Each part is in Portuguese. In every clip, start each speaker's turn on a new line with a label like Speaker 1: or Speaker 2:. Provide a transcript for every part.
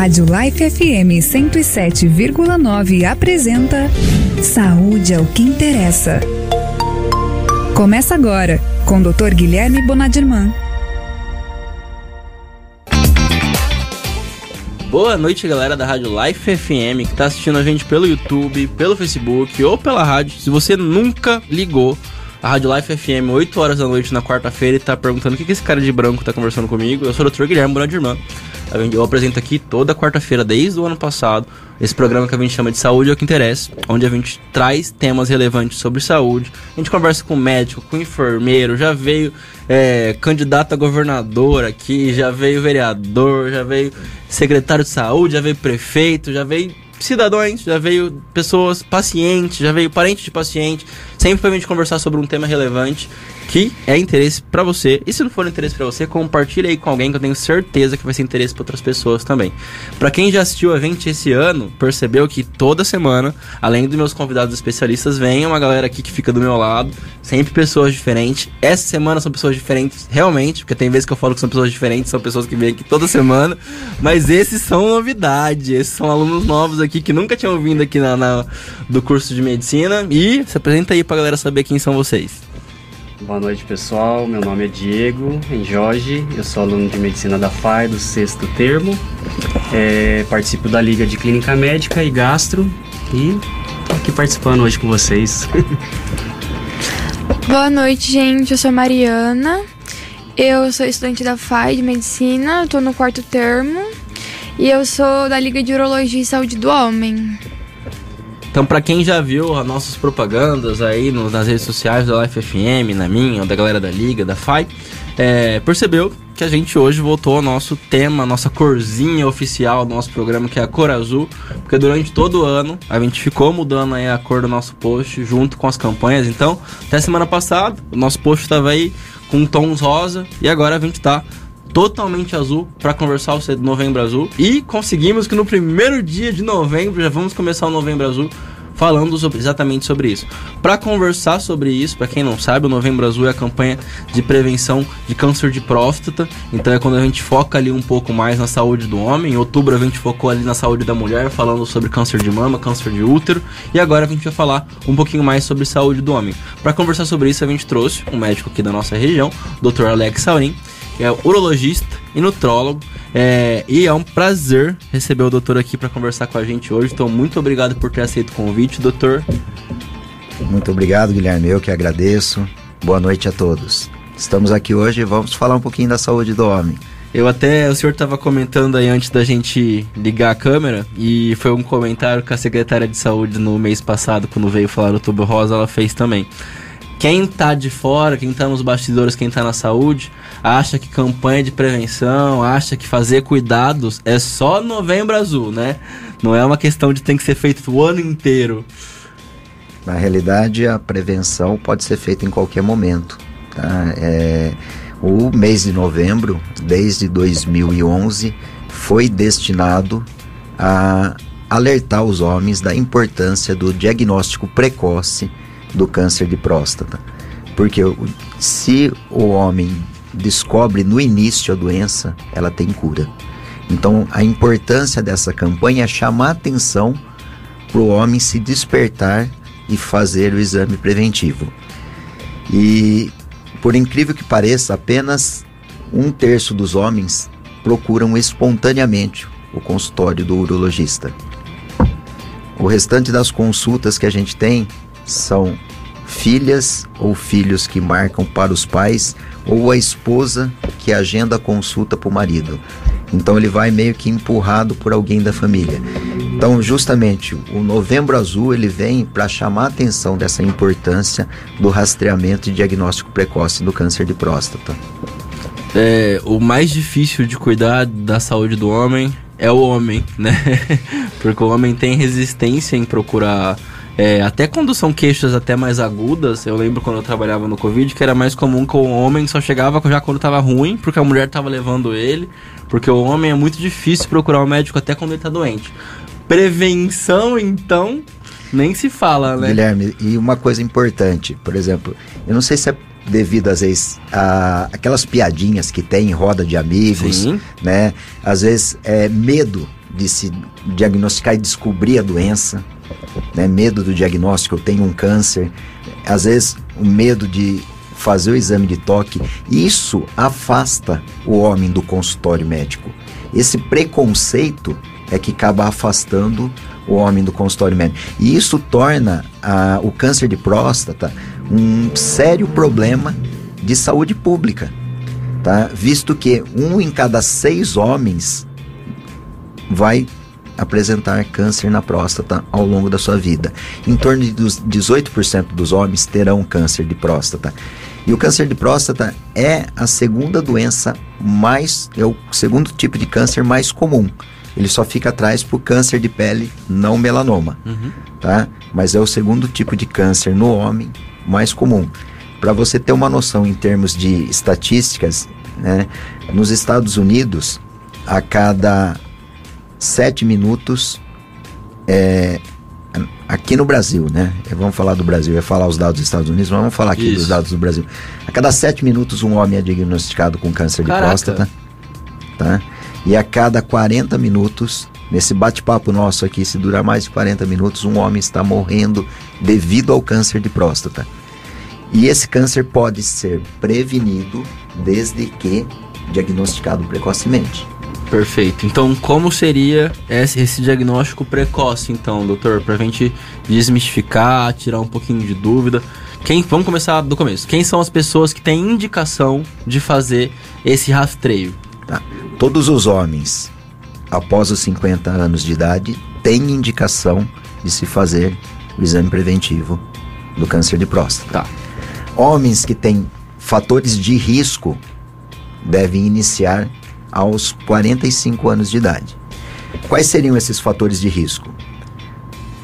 Speaker 1: Rádio Life FM 107,9 apresenta Saúde é o que interessa. Começa agora com o Dr. Guilherme Bonadirman.
Speaker 2: Boa noite, galera da Rádio Life FM que está assistindo a gente pelo YouTube, pelo Facebook ou pela rádio. Se você nunca ligou a Rádio Life FM 8 horas da noite na quarta-feira e tá perguntando o que, que esse cara de branco tá conversando comigo, eu sou o Dr. Guilherme Bonadirman. Eu apresento aqui toda quarta-feira, desde o ano passado, esse programa que a gente chama de Saúde é o que interessa, onde a gente traz temas relevantes sobre saúde. A gente conversa com médico, com enfermeiro, já veio é, candidato a governador aqui, já veio vereador, já veio secretário de saúde, já veio prefeito, já veio cidadãos, já veio pessoas, pacientes, já veio parente de paciente, sempre pra gente conversar sobre um tema relevante que é interesse para você. E se não for interesse para você, compartilhe aí com alguém que eu tenho certeza que vai ser interesse para outras pessoas também. Para quem já assistiu o evento esse ano, percebeu que toda semana, além dos meus convidados especialistas, vem uma galera aqui que fica do meu lado, sempre pessoas diferentes. Essa semana são pessoas diferentes, realmente, porque tem vezes que eu falo que são pessoas diferentes, são pessoas que vêm aqui toda semana, mas esses são novidade, esses são alunos novos aqui que nunca tinham vindo aqui na, na do curso de medicina e se apresenta aí pra galera saber quem são vocês.
Speaker 3: Boa noite, pessoal. Meu nome é Diego Jorge. Eu sou aluno de medicina da FAI do sexto termo. É, participo da Liga de Clínica Médica e Gastro e tô aqui participando hoje com vocês.
Speaker 4: Boa noite, gente. Eu sou Mariana. Eu sou estudante da FAI de medicina. Estou no quarto termo e eu sou da Liga de Urologia e Saúde do Homem.
Speaker 2: Então, para quem já viu as nossas propagandas aí no, nas redes sociais da Life FM, na minha, da galera da Liga, da FAI, é, percebeu que a gente hoje voltou ao nosso tema, nossa corzinha oficial do nosso programa, que é a cor azul, porque durante todo o ano a gente ficou mudando aí a cor do nosso post junto com as campanhas. Então, até semana passada, o nosso post estava aí com tons rosa e agora a gente está totalmente azul para conversar o Novembro Azul. E conseguimos que no primeiro dia de novembro já vamos começar o Novembro Azul falando sobre, exatamente sobre isso. Para conversar sobre isso, para quem não sabe, o Novembro Azul é a campanha de prevenção de câncer de próstata. Então é quando a gente foca ali um pouco mais na saúde do homem. Em outubro a gente focou ali na saúde da mulher, falando sobre câncer de mama, câncer de útero. E agora a gente vai falar um pouquinho mais sobre saúde do homem. Para conversar sobre isso, a gente trouxe um médico aqui da nossa região, Dr. Alex Saurin que é urologista e nutrólogo. É, e é um prazer receber o doutor aqui para conversar com a gente hoje. Então, muito obrigado por ter aceito o convite, doutor.
Speaker 5: Muito obrigado, Guilherme. Eu que agradeço. Boa noite a todos. Estamos aqui hoje e vamos falar um pouquinho da saúde do homem.
Speaker 2: Eu até, o senhor estava comentando aí antes da gente ligar a câmera, e foi um comentário que a secretária de saúde no mês passado, quando veio falar do tubo rosa, ela fez também. Quem tá de fora, quem tá nos bastidores, quem tá na saúde, acha que campanha de prevenção, acha que fazer cuidados é só novembro azul, né? Não é uma questão de tem que ser feito o ano inteiro.
Speaker 5: Na realidade, a prevenção pode ser feita em qualquer momento. Tá? É, o mês de novembro, desde 2011, foi destinado a alertar os homens da importância do diagnóstico precoce do câncer de próstata. Porque se o homem descobre no início a doença, ela tem cura. Então, a importância dessa campanha é chamar atenção para o homem se despertar e fazer o exame preventivo. E, por incrível que pareça, apenas um terço dos homens procuram espontaneamente o consultório do urologista. O restante das consultas que a gente tem são filhas ou filhos que marcam para os pais ou a esposa que agenda a consulta para o marido. Então ele vai meio que empurrado por alguém da família. Então, justamente, o Novembro Azul ele vem para chamar a atenção dessa importância do rastreamento e diagnóstico precoce do câncer de próstata.
Speaker 2: É, o mais difícil de cuidar da saúde do homem é o homem, né? Porque o homem tem resistência em procurar é, até quando são queixas até mais agudas, eu lembro quando eu trabalhava no Covid que era mais comum que o homem só chegava já quando tava ruim, porque a mulher tava levando ele, porque o homem é muito difícil procurar um médico até quando ele tá doente. Prevenção, então, nem se fala, né?
Speaker 5: Guilherme, e uma coisa importante, por exemplo, eu não sei se é devido às vezes a aquelas piadinhas que tem em roda de amigos, Sim. né? Às vezes é medo de se diagnosticar e descobrir a doença, né? medo do diagnóstico, eu tenho um câncer, às vezes o medo de fazer o exame de toque, isso afasta o homem do consultório médico. Esse preconceito é que acaba afastando o homem do consultório médico. E isso torna a, o câncer de próstata um sério problema de saúde pública, tá? Visto que um em cada seis homens vai apresentar câncer na próstata ao longo da sua vida. Em torno de 18% dos homens terão câncer de próstata. E o câncer de próstata é a segunda doença mais, é o segundo tipo de câncer mais comum. Ele só fica atrás por câncer de pele não melanoma,
Speaker 2: Uhum.
Speaker 5: tá? Mas é o segundo tipo de câncer no homem mais comum. Para você ter uma noção em termos de estatísticas, né? Nos Estados Unidos, a cada sete minutos, é, aqui no Brasil, né? Vamos falar do Brasil, eu ia falar os dados dos Estados Unidos, mas vamos falar aqui
Speaker 2: Isso.
Speaker 5: dos dados do Brasil. A cada sete minutos, um homem é diagnosticado com câncer
Speaker 2: Caraca.
Speaker 5: de próstata, tá? E a cada 40 minutos, nesse bate-papo nosso aqui, se durar mais de 40 minutos, um homem está morrendo devido ao câncer de próstata. E esse câncer pode ser prevenido desde que diagnosticado precocemente.
Speaker 2: Perfeito. Então, como seria esse, diagnóstico precoce, então, doutor? Pra gente desmistificar, tirar um pouquinho de dúvida. Quem, vamos começar do começo. Quem são as pessoas que têm indicação de fazer esse rastreio?
Speaker 5: Tá? Todos os homens após os 50 anos de idade têm indicação de se fazer o exame preventivo do câncer de próstata.
Speaker 2: Tá.
Speaker 5: Homens que têm fatores de risco devem iniciar aos 45 anos de idade. Quais seriam esses fatores de risco?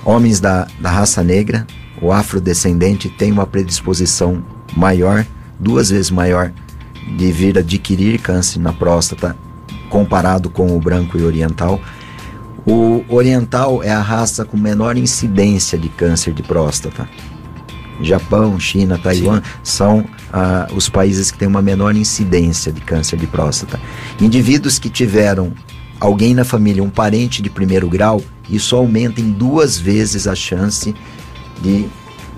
Speaker 5: Homens da, da raça negra, o afrodescendente tem uma predisposição maior, duas vezes maior, de vir adquirir câncer na próstata comparado com o branco e oriental. O oriental é a raça com menor incidência de câncer de próstata. Japão, China, Taiwan são ah, os países que têm uma menor incidência de câncer de próstata. Indivíduos que tiveram alguém na família, um parente de primeiro grau, isso aumenta em duas vezes a chance de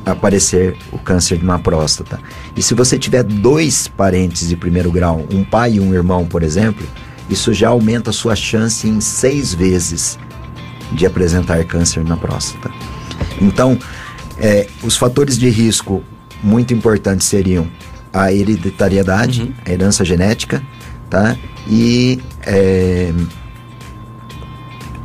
Speaker 5: aparecer o câncer na próstata. E se você tiver dois parentes de primeiro grau, um pai e um irmão, por exemplo, isso já aumenta a sua chance em seis vezes de apresentar câncer na próstata. Então, é, os fatores de risco muito importantes seriam a hereditariedade,
Speaker 2: Uhum.
Speaker 5: a herança genética, tá? E é,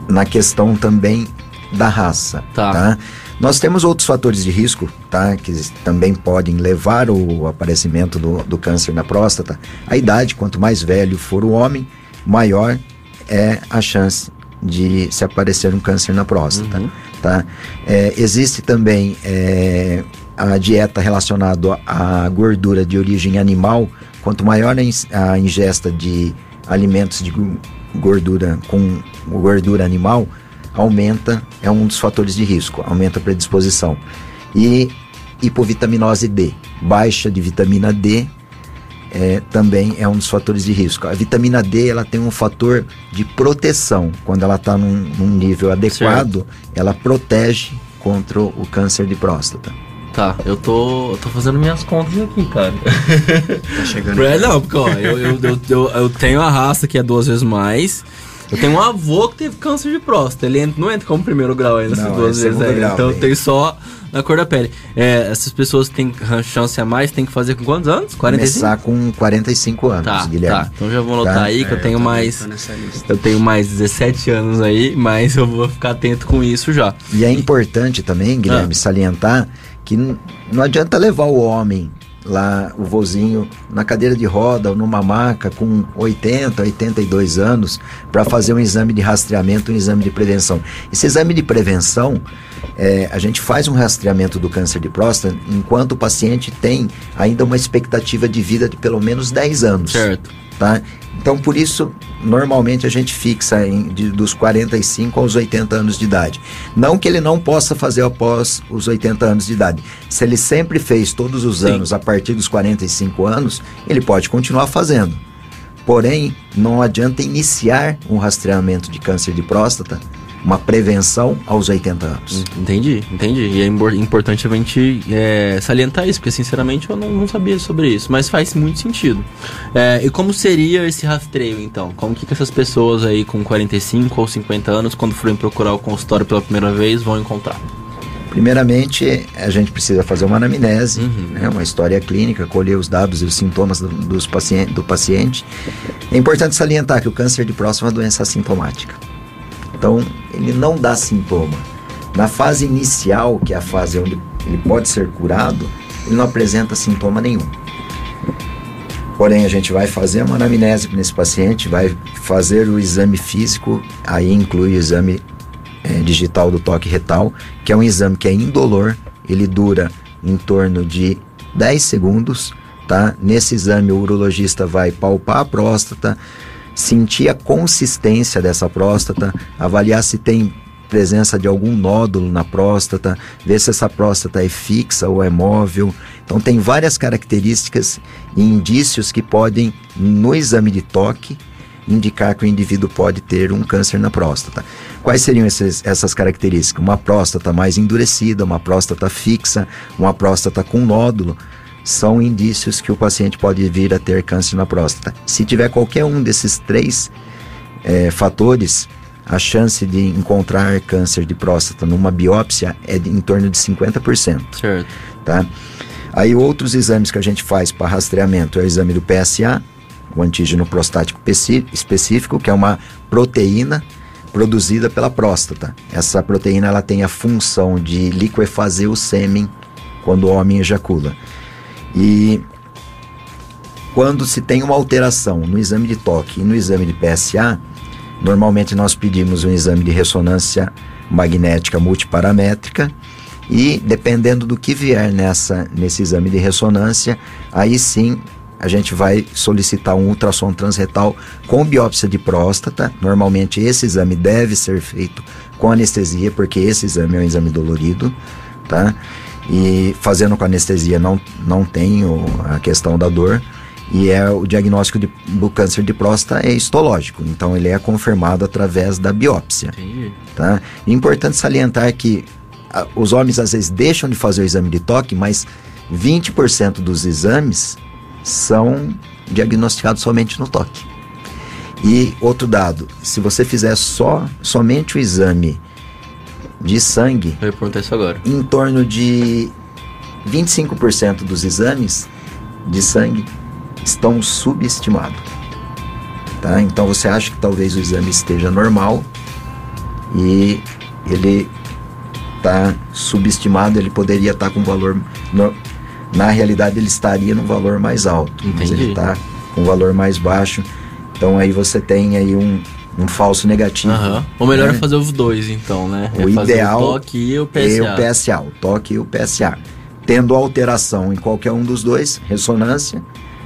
Speaker 5: na questão também da raça,
Speaker 2: Tá.
Speaker 5: tá? Nós temos outros fatores de risco, tá? Que também podem levar ao aparecimento do, do câncer na próstata. A idade, quanto mais velho for o homem, maior é a chance de se aparecer um câncer na próstata,
Speaker 2: Uhum.
Speaker 5: Tá? É, existe também é, a dieta relacionada à gordura de origem animal. Quanto maior a ingesta de alimentos de gordura com gordura animal, aumenta, é um dos fatores de risco, aumenta a predisposição. E hipovitaminose D, baixa de vitamina D, é, também é um dos fatores de risco. A vitamina D ela tem um fator de proteção. Quando ela está num, num nível adequado, ela protege contra o câncer de próstata.
Speaker 2: Tá, eu tô, eu tô fazendo minhas contas aqui, cara.
Speaker 3: Tá chegando.
Speaker 2: É, não, porque ó, eu, eu, eu, eu, eu tenho a raça que é duas vezes mais. Eu tenho um avô que teve câncer de próstata. Ele não entra como primeiro grau ainda, essas
Speaker 5: Não,
Speaker 2: duas
Speaker 5: é
Speaker 2: vezes aí.
Speaker 5: grau,
Speaker 2: então
Speaker 5: bem.
Speaker 2: tem só na cor da pele. É, essas pessoas que têm chance a mais, tem que fazer com quantos anos? 45?
Speaker 5: Começar com 45 anos,
Speaker 2: Tá,
Speaker 5: Guilherme.
Speaker 2: tá. Então já vou anotar
Speaker 5: Tá.
Speaker 2: aí que eu tenho mais.
Speaker 3: Nessa lista.
Speaker 2: Eu tenho mais 17 anos aí, mas eu vou ficar atento com isso já.
Speaker 5: E é importante também, Guilherme,
Speaker 2: Ah.
Speaker 5: salientar que não adianta levar o homem lá, o vozinho, na cadeira de roda ou numa maca com 80, 82 anos para fazer um exame de rastreamento, um exame de prevenção. Esse exame de prevenção, é, a gente faz um rastreamento do câncer de próstata enquanto o paciente tem ainda uma expectativa de vida de pelo menos 10 anos
Speaker 2: Certo.
Speaker 5: tá? Então, por isso, normalmente a gente fixa em, de- dos 45 aos 80 anos de idade. Não que ele não possa fazer após os 80 anos de idade. Se ele sempre fez todos os
Speaker 2: Sim.
Speaker 5: anos a partir dos 45 anos, ele pode continuar fazendo. Porém, não adianta iniciar um rastreamento de câncer de próstata, uma prevenção aos 80 anos.
Speaker 2: Entendi, entendi. E é importante a gente é, salientar isso, porque sinceramente eu não, não, sabia sobre isso, mas faz muito sentido. É, e como seria esse rastreio então? Como que, que essas pessoas aí com 45 ou 50 anos, quando forem procurar o consultório pela primeira vez, vão encontrar?
Speaker 5: Primeiramente, a gente precisa fazer uma anamnese, uhum. né, uma história clínica, colher os dados e os sintomas do, dos paciente, do paciente. É importante salientar que o câncer de próstata é uma doença assintomática. Então, ele não dá sintoma. Na fase inicial, que é a fase onde ele pode ser curado, ele não apresenta sintoma nenhum. Porém, a gente vai fazer uma anamnese nesse paciente, vai fazer o exame físico, aí inclui o exame é, digital do toque retal, que é um exame que é indolor, ele dura em torno de 10 segundos, tá? Nesse exame o urologista vai palpar a próstata, sentir a consistência dessa próstata, avaliar se tem presença de algum nódulo na próstata, ver se essa próstata é fixa ou é móvel. Então tem várias características e indícios que podem no exame de toque indicar que o indivíduo pode ter um câncer na próstata. Quais seriam esses, essas características? Uma próstata mais endurecida, uma próstata fixa, uma próstata com nódulo, são indícios que o paciente pode vir a ter câncer na próstata. Se tiver qualquer um desses três é, fatores, a chance de encontrar câncer de próstata numa biópsia é de, em torno de 50%. Certo. Tá? Aí outros exames que a gente faz para rastreamento é o exame do PSA, o antígeno prostático específico, que é uma proteína produzida pela próstata. Essa proteína ela tem a função de liquefazer o sêmen quando o homem ejacula. E quando se tem uma alteração no exame de toque e no exame de PSA, normalmente nós pedimos um exame de ressonância magnética multiparamétrica e dependendo do que vier nessa nesse exame de ressonância, aí sim a gente vai solicitar um ultrassom transretal com biópsia de próstata. Normalmente esse exame deve ser feito com anestesia, porque esse exame é um exame dolorido, tá? E fazendo com anestesia não, não tem a questão da dor. E é o diagnóstico de, do câncer de próstata é histológico, então ele é confirmado através da biópsia. Tá? Importante salientar que a, os homens às vezes deixam de fazer o exame de toque, mas 20% dos exames são diagnosticados somente no toque. E outro dado, se você fizer só somente o exame de sangue,
Speaker 2: eu perguntar isso agora.
Speaker 5: Em torno de 25% dos exames de sangue estão subestimados. Tá? Então você acha que talvez o exame esteja normal e ele está subestimado, ele poderia estar tá com valor no, na realidade ele estaria no valor mais alto, Entendi. mas ele está com valor mais baixo. Então aí você tem aí um, um falso negativo.
Speaker 2: Uhum. Ou melhor né? é fazer os dois, então, né?
Speaker 5: O é ideal
Speaker 2: o toque e o PSA.
Speaker 5: E o PSA, o toque e o PSA. Tendo alteração em qualquer um dos dois, ressonância,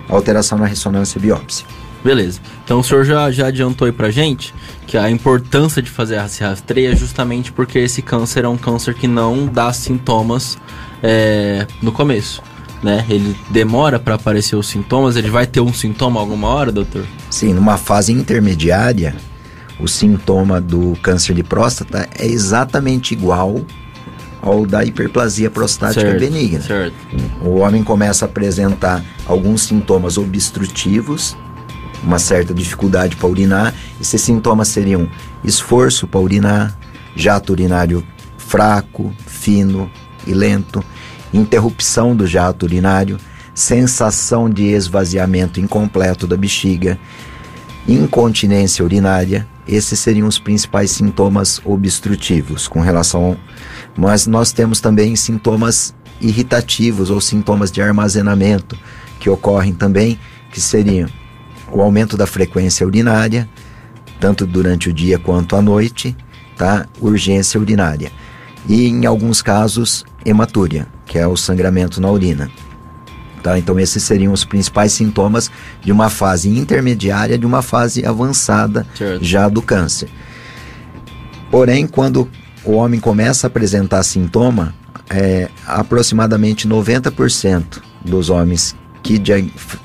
Speaker 5: alteração na ressonância biópsia.
Speaker 2: Beleza. Então o senhor já, já adiantou aí pra gente que a importância de fazer esse rastreio é justamente porque esse câncer é um câncer que não dá sintomas é, no começo né? Ele demora para aparecer os sintomas, ele vai ter um sintoma alguma hora, doutor?
Speaker 5: Sim, numa fase intermediária, o sintoma do câncer de próstata é exatamente igual ao da hiperplasia prostática certo, benigna. Certo. O homem começa a apresentar alguns sintomas obstrutivos, uma certa dificuldade para urinar. Esses sintomas seriam esforço para urinar, jato urinário fraco, fino e lento, interrupção do jato urinário, sensação de esvaziamento incompleto da bexiga, incontinência urinária. Esses seriam os principais sintomas obstrutivos com relação. Mas nós temos também sintomas irritativos ou sintomas de armazenamento que ocorrem também, que seriam o aumento da frequência urinária, tanto durante o dia quanto à noite, tá? Urgência urinária. E em alguns casos, hematúria que é o sangramento na urina. Tá? Então, esses seriam os principais sintomas de uma fase intermediária, de uma fase avançada certo. já do câncer. Porém, quando o homem começa a apresentar sintoma, é, aproximadamente 90% dos homens que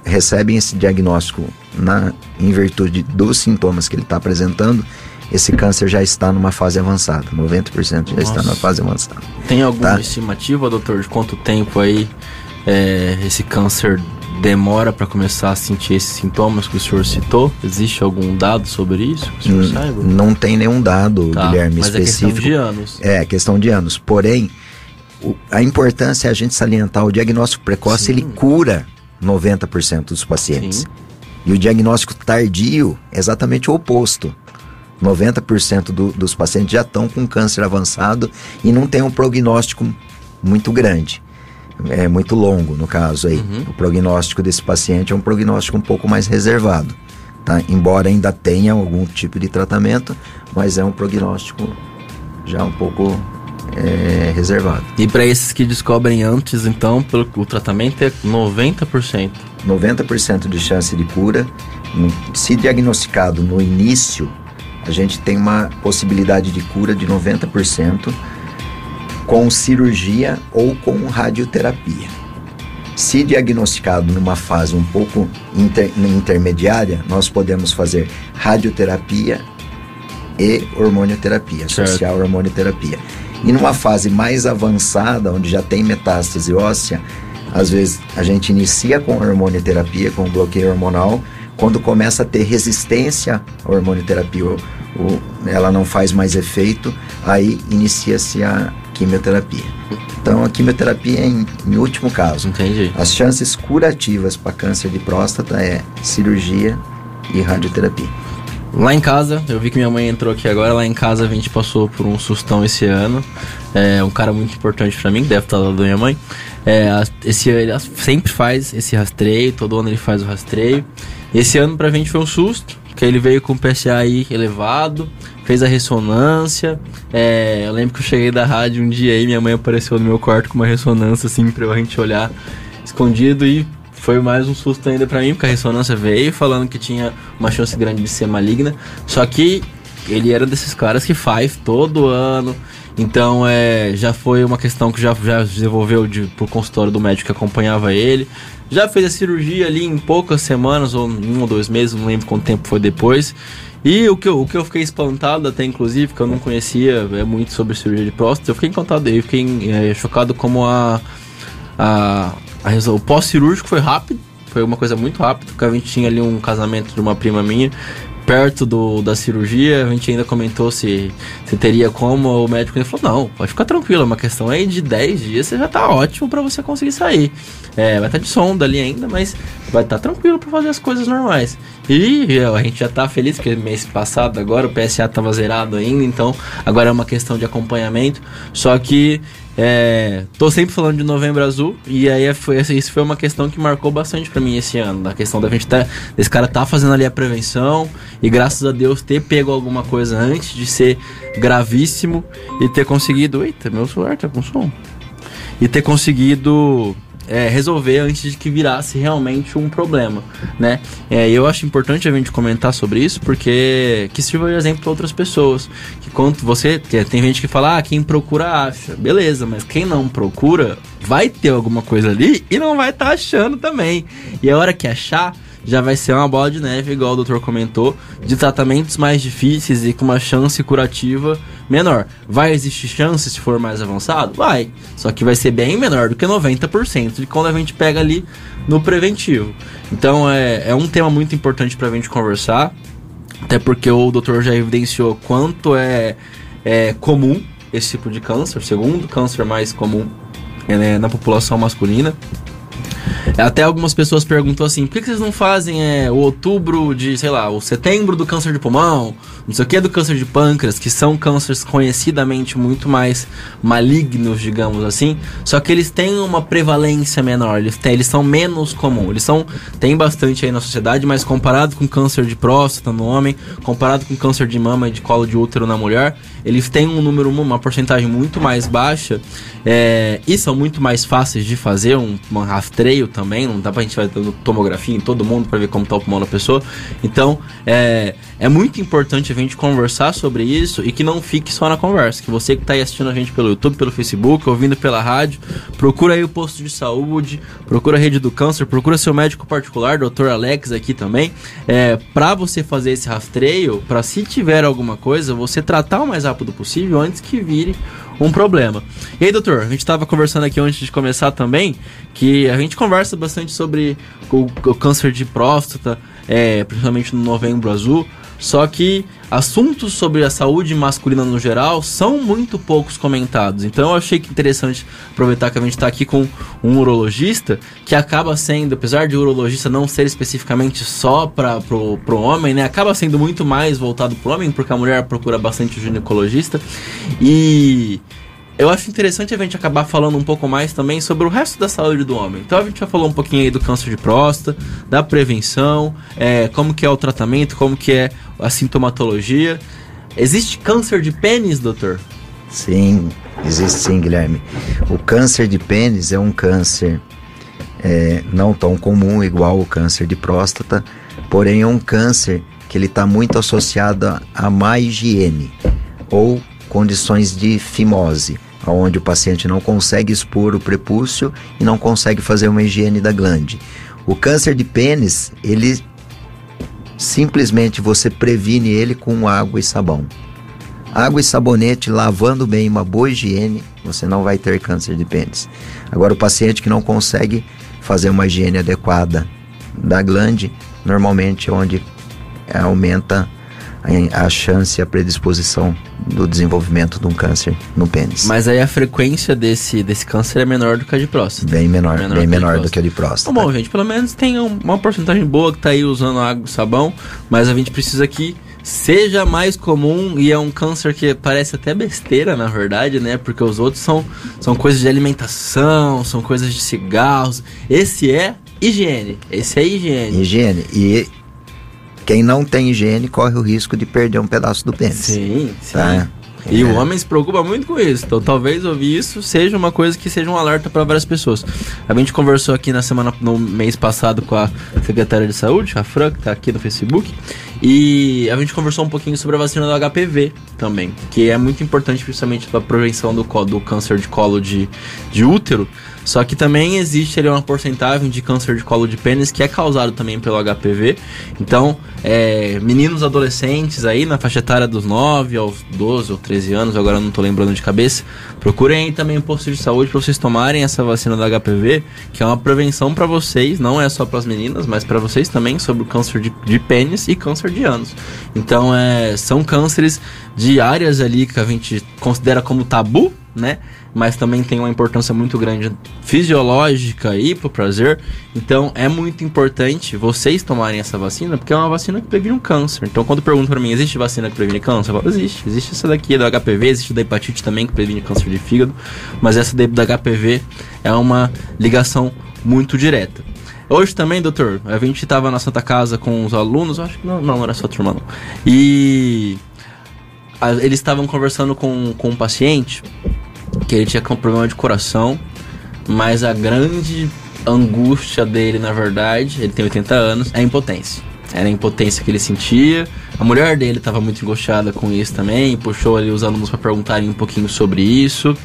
Speaker 5: recebem esse diagnóstico na, em virtude dos sintomas que ele está apresentando, esse câncer já está numa fase avançada. 90% já Nossa. está numa fase avançada.
Speaker 2: Tem alguma tá? estimativa, doutor, de quanto tempo aí é, esse câncer demora para começar a sentir esses sintomas que o senhor citou? Existe algum dado sobre isso que o senhor
Speaker 5: N saiba? Não tem nenhum dado, tá, Guilherme, mas específico. É
Speaker 2: questão de anos.
Speaker 5: É, questão de anos. Porém, o, a importância é a gente salientar o diagnóstico precoce, Sim. ele cura 90% dos pacientes. Sim. E o diagnóstico tardio é exatamente o oposto. 90% do, dos pacientes já estão com câncer avançado e não tem um prognóstico muito grande. É muito longo, no caso aí. Uhum. O prognóstico desse paciente é um prognóstico um pouco mais reservado. Tá? Embora ainda tenha algum tipo de tratamento, mas é um prognóstico já um pouco é, reservado.
Speaker 2: E para esses que descobrem antes, então, pelo, o tratamento é 90%?
Speaker 5: 90% de chance de cura. Se diagnosticado no início, a gente tem uma possibilidade de cura de 90% com cirurgia ou com radioterapia. Se diagnosticado numa fase um pouco inter, intermediária, nós podemos fazer radioterapia e hormonioterapia, social hormonioterapia. E numa fase mais avançada, onde já tem metástase óssea, às vezes a gente inicia com hormonioterapia, com bloqueio hormonal, quando começa a ter resistência à hormonioterapia, ou, ou ela não faz mais efeito, aí inicia-se a quimioterapia. Então a quimioterapia é em, em último caso.
Speaker 2: Entendi.
Speaker 5: As chances curativas para câncer de próstata é cirurgia e radioterapia.
Speaker 2: Lá em casa, eu vi que minha mãe entrou aqui agora. Lá em casa a gente passou por um sustão esse ano. É um cara muito importante para mim, deve estar lá da minha mãe. É, esse ele sempre faz esse rastreio, todo ano ele faz o rastreio. Esse ano pra gente foi um susto, que ele veio com o PSA aí elevado, fez a ressonância. É, eu lembro que eu cheguei da rádio um dia aí, minha mãe apareceu no meu quarto com uma ressonância assim pra gente olhar escondido e foi mais um susto ainda para mim, porque a ressonância veio falando que tinha uma chance grande de ser maligna. Só que ele era desses caras que faz todo ano. Então é, já foi uma questão que já, já desenvolveu de, pro consultório do médico que acompanhava ele. Já fez a cirurgia ali em poucas semanas, ou um ou dois meses, não lembro quanto tempo foi depois. E o que, eu, o que eu fiquei espantado, até inclusive, que eu não conhecia é, muito sobre cirurgia de próstata, eu fiquei encantado, eu fiquei é, chocado como a, a a, o pós-cirúrgico foi rápido, foi uma coisa muito rápida, porque a gente tinha ali um casamento de uma prima minha, perto do, da cirurgia, a gente ainda comentou se, se teria como, o médico ele falou, não, pode ficar tranquilo, é uma questão aí de 10 dias, você já tá ótimo para você conseguir sair. É, vai estar tá de sonda ali ainda, mas vai estar tá tranquilo para fazer as coisas normais. E a gente já tá feliz, porque mês passado agora o PSA tava zerado ainda, então agora é uma questão de acompanhamento, só que é, tô sempre falando de Novembro Azul e aí foi isso foi uma questão que marcou bastante para mim esse ano, da questão da gente tá, desse cara tá fazendo ali a prevenção e graças a Deus ter pego alguma coisa antes de ser gravíssimo e ter conseguido, eita, meu celular tá com som. E ter conseguido é, resolver antes de que virasse realmente um problema, né? É, eu acho importante a gente comentar sobre isso porque que sirva de exemplo para outras pessoas. Que quando você tem gente que fala, ah, quem procura acha, beleza, mas quem não procura vai ter alguma coisa ali e não vai estar tá achando também. E a hora que achar já vai ser uma bola de neve, igual o doutor comentou, de tratamentos mais difíceis e com uma chance curativa menor. Vai existir chance se for mais avançado? Vai. Só que vai ser bem menor do que 90% de quando a gente pega ali no preventivo. Então é, é um tema muito importante para a gente conversar, até porque o doutor já evidenciou quanto é, é comum esse tipo de câncer, segundo câncer mais comum é, na população masculina. Até algumas pessoas perguntam assim: por que vocês não fazem é, o outubro de, sei lá, o setembro do câncer de pulmão, não sei o que do câncer de pâncreas, que são cânceres conhecidamente muito mais malignos, digamos assim, só que eles têm uma prevalência menor, eles, têm, eles são menos comuns. Eles são, tem bastante aí na sociedade, mas comparado com câncer de próstata no homem, comparado com câncer de mama e de colo de útero na mulher, eles têm um número, uma porcentagem muito mais baixa é, e são muito mais fáceis de fazer, um, um rastreio também, não dá pra gente fazer tomografia em todo mundo para ver como tá o pulmão da pessoa. Então, é, é muito importante a gente conversar sobre isso e que não fique só na conversa. Que você que tá aí assistindo a gente pelo YouTube, pelo Facebook, ouvindo pela rádio, procura aí o posto de saúde, procura a rede do câncer, procura seu médico particular, Dr. Alex aqui também, é, para você fazer esse rastreio, para se tiver alguma coisa, você tratar o mais rápido possível antes que vire um problema. E aí, doutor, a gente estava conversando aqui antes de começar também, que a gente conversa bastante sobre o, o câncer de próstata, é, principalmente no novembro azul, só que assuntos sobre a saúde masculina no geral são muito poucos comentados. Então eu achei que interessante aproveitar que a gente está aqui com um urologista que acaba sendo, apesar de urologista não ser especificamente só para pro, pro homem, né? Acaba sendo muito mais voltado pro homem, porque a mulher procura bastante o ginecologista. E eu acho interessante a gente acabar falando um pouco mais também sobre o resto da saúde do homem. Então a gente já falou um pouquinho aí do câncer de próstata, da prevenção, é, como que é o tratamento, como que é a sintomatologia. Existe câncer de pênis, doutor?
Speaker 5: Sim, existe sim, Guilherme. O câncer de pênis é um câncer é, não tão comum igual o câncer de próstata, porém é um câncer que ele está muito associado a, a má higiene ou condições de fimose, onde o paciente não consegue expor o prepúcio e não consegue fazer uma higiene da glande. O câncer de pênis, ele simplesmente você previne ele com água e sabão. Água e sabonete, lavando bem, uma boa higiene, você não vai ter câncer de pênis. Agora, o paciente que não consegue fazer uma higiene adequada da glande, normalmente é onde aumenta a chance e a predisposição do desenvolvimento de um câncer no pênis.
Speaker 2: Mas aí a frequência desse, desse câncer é menor do que a de próstata.
Speaker 5: Bem menor, menor bem menor do que a de próstata.
Speaker 2: Tá bom, gente, pelo menos tem uma porcentagem boa que está aí usando água e sabão, mas a gente precisa que seja mais comum e é um câncer que parece até besteira, na verdade, né? Porque os outros são, são coisas de alimentação, são coisas de cigarros. Esse é higiene. Esse é higiene.
Speaker 5: Higiene. E quem não tem higiene corre o risco de perder um pedaço do pênis.
Speaker 2: Sim, sim. Tá? E é. o homem se preocupa muito com isso. Então talvez ouvir isso seja uma coisa que seja um alerta para várias pessoas. A gente conversou aqui na semana, no mês passado com a secretária de saúde, a Fran, que está aqui no Facebook. E a gente conversou um pouquinho sobre a vacina do HPV também, que é muito importante principalmente para a prevenção do, do câncer de colo de, de útero. Só que também existe ali uma porcentagem de câncer de colo de pênis que é causado também pelo HPV. Então, é, meninos adolescentes aí na faixa etária dos 9 aos 12 ou 13 anos, agora não estou lembrando de cabeça, procurem aí também um posto de saúde para vocês tomarem essa vacina do HPV, que é uma prevenção para vocês, não é só para as meninas, mas para vocês também sobre o câncer de, de pênis e câncer de anos. Então, é, são cânceres de áreas ali que a gente considera como tabu, né? Mas também tem uma importância muito grande fisiológica e pro prazer. Então é muito importante vocês tomarem essa vacina, porque é uma vacina que previne um câncer. Então quando perguntam para mim, existe vacina que previne câncer? Eu falo, existe. Existe essa daqui do HPV, existe da hepatite também que previne câncer de fígado, mas essa da HPV é uma ligação muito direta. Hoje também, doutor, a gente estava na Santa Casa com os alunos, acho que não, não era sua turma não. E a, eles estavam conversando com, com um paciente que ele tinha um problema de coração, mas a grande angústia dele, na verdade, ele tem 80 anos, é a impotência. Era a impotência que ele sentia. A mulher dele estava muito angustiada com isso também, puxou ali os alunos para perguntarem um pouquinho sobre isso.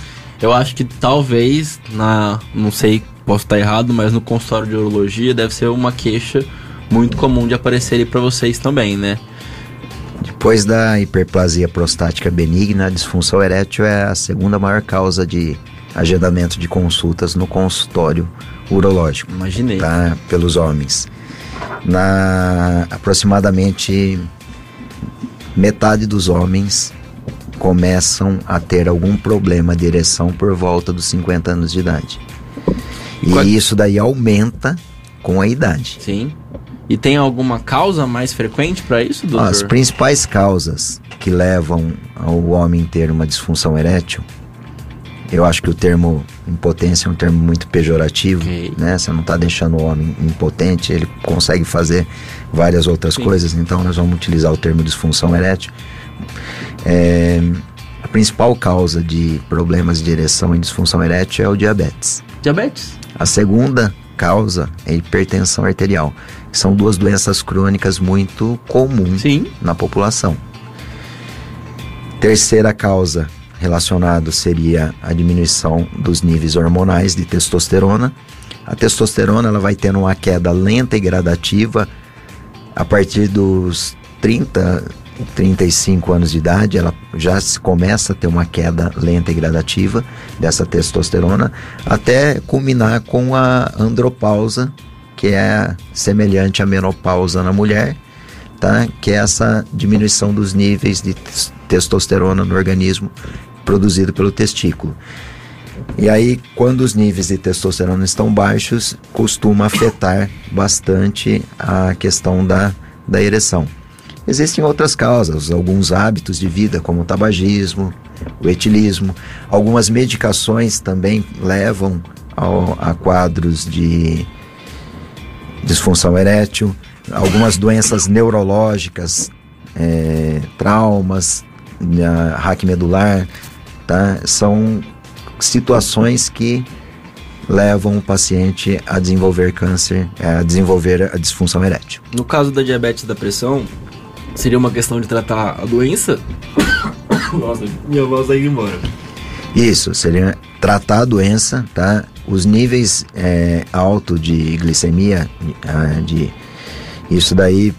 Speaker 2: Eu acho que talvez, na, não sei, posso estar errado, mas no consultório de urologia deve ser uma queixa muito comum de aparecer para vocês também, né?
Speaker 5: Depois da hiperplasia prostática benigna, a disfunção erétil é a segunda maior causa de agendamento de consultas no consultório urológico.
Speaker 2: Imaginei.
Speaker 5: Tá? Pelos homens. Na aproximadamente metade dos homens começam a ter algum problema de ereção por volta dos 50 anos de idade. E Qual... isso daí aumenta com a idade.
Speaker 2: Sim. E tem alguma causa mais frequente para isso, doutor?
Speaker 5: As principais causas que levam ao homem ter uma disfunção erétil, eu acho que o termo impotência é um termo muito pejorativo, okay. né? Você não está deixando o homem impotente, ele consegue fazer várias outras Sim. coisas, então nós vamos utilizar o termo disfunção erétil. É, a principal causa de problemas de ereção e disfunção erétil é o diabetes.
Speaker 2: Diabetes?
Speaker 5: A segunda causa é hipertensão arterial. São duas doenças crônicas muito comuns
Speaker 2: Sim.
Speaker 5: na população. Terceira causa relacionada seria a diminuição dos níveis hormonais de testosterona. A testosterona ela vai tendo uma queda lenta e gradativa a partir dos 30, 35 anos de idade, ela já se começa a ter uma queda lenta e gradativa dessa testosterona, até culminar com a andropausa, que é semelhante à menopausa na mulher, tá? Que é essa diminuição dos níveis de testosterona no organismo produzido pelo testículo. E aí, quando os níveis de testosterona estão baixos, costuma afetar bastante a questão da, da ereção. Existem outras causas, alguns hábitos de vida, como o tabagismo, o etilismo. Algumas medicações também levam ao, a quadros de disfunção erétil. Algumas doenças neurológicas, é, traumas, hack medular, tá? São situações que levam o paciente a desenvolver câncer, a desenvolver a disfunção erétil.
Speaker 2: No caso da diabetes e da pressão, seria uma questão de tratar a doença? Nossa, minha voz vai embora.
Speaker 5: Isso, seria tratar a doença, tá? Os níveis é, altos de glicemia, de, isso daí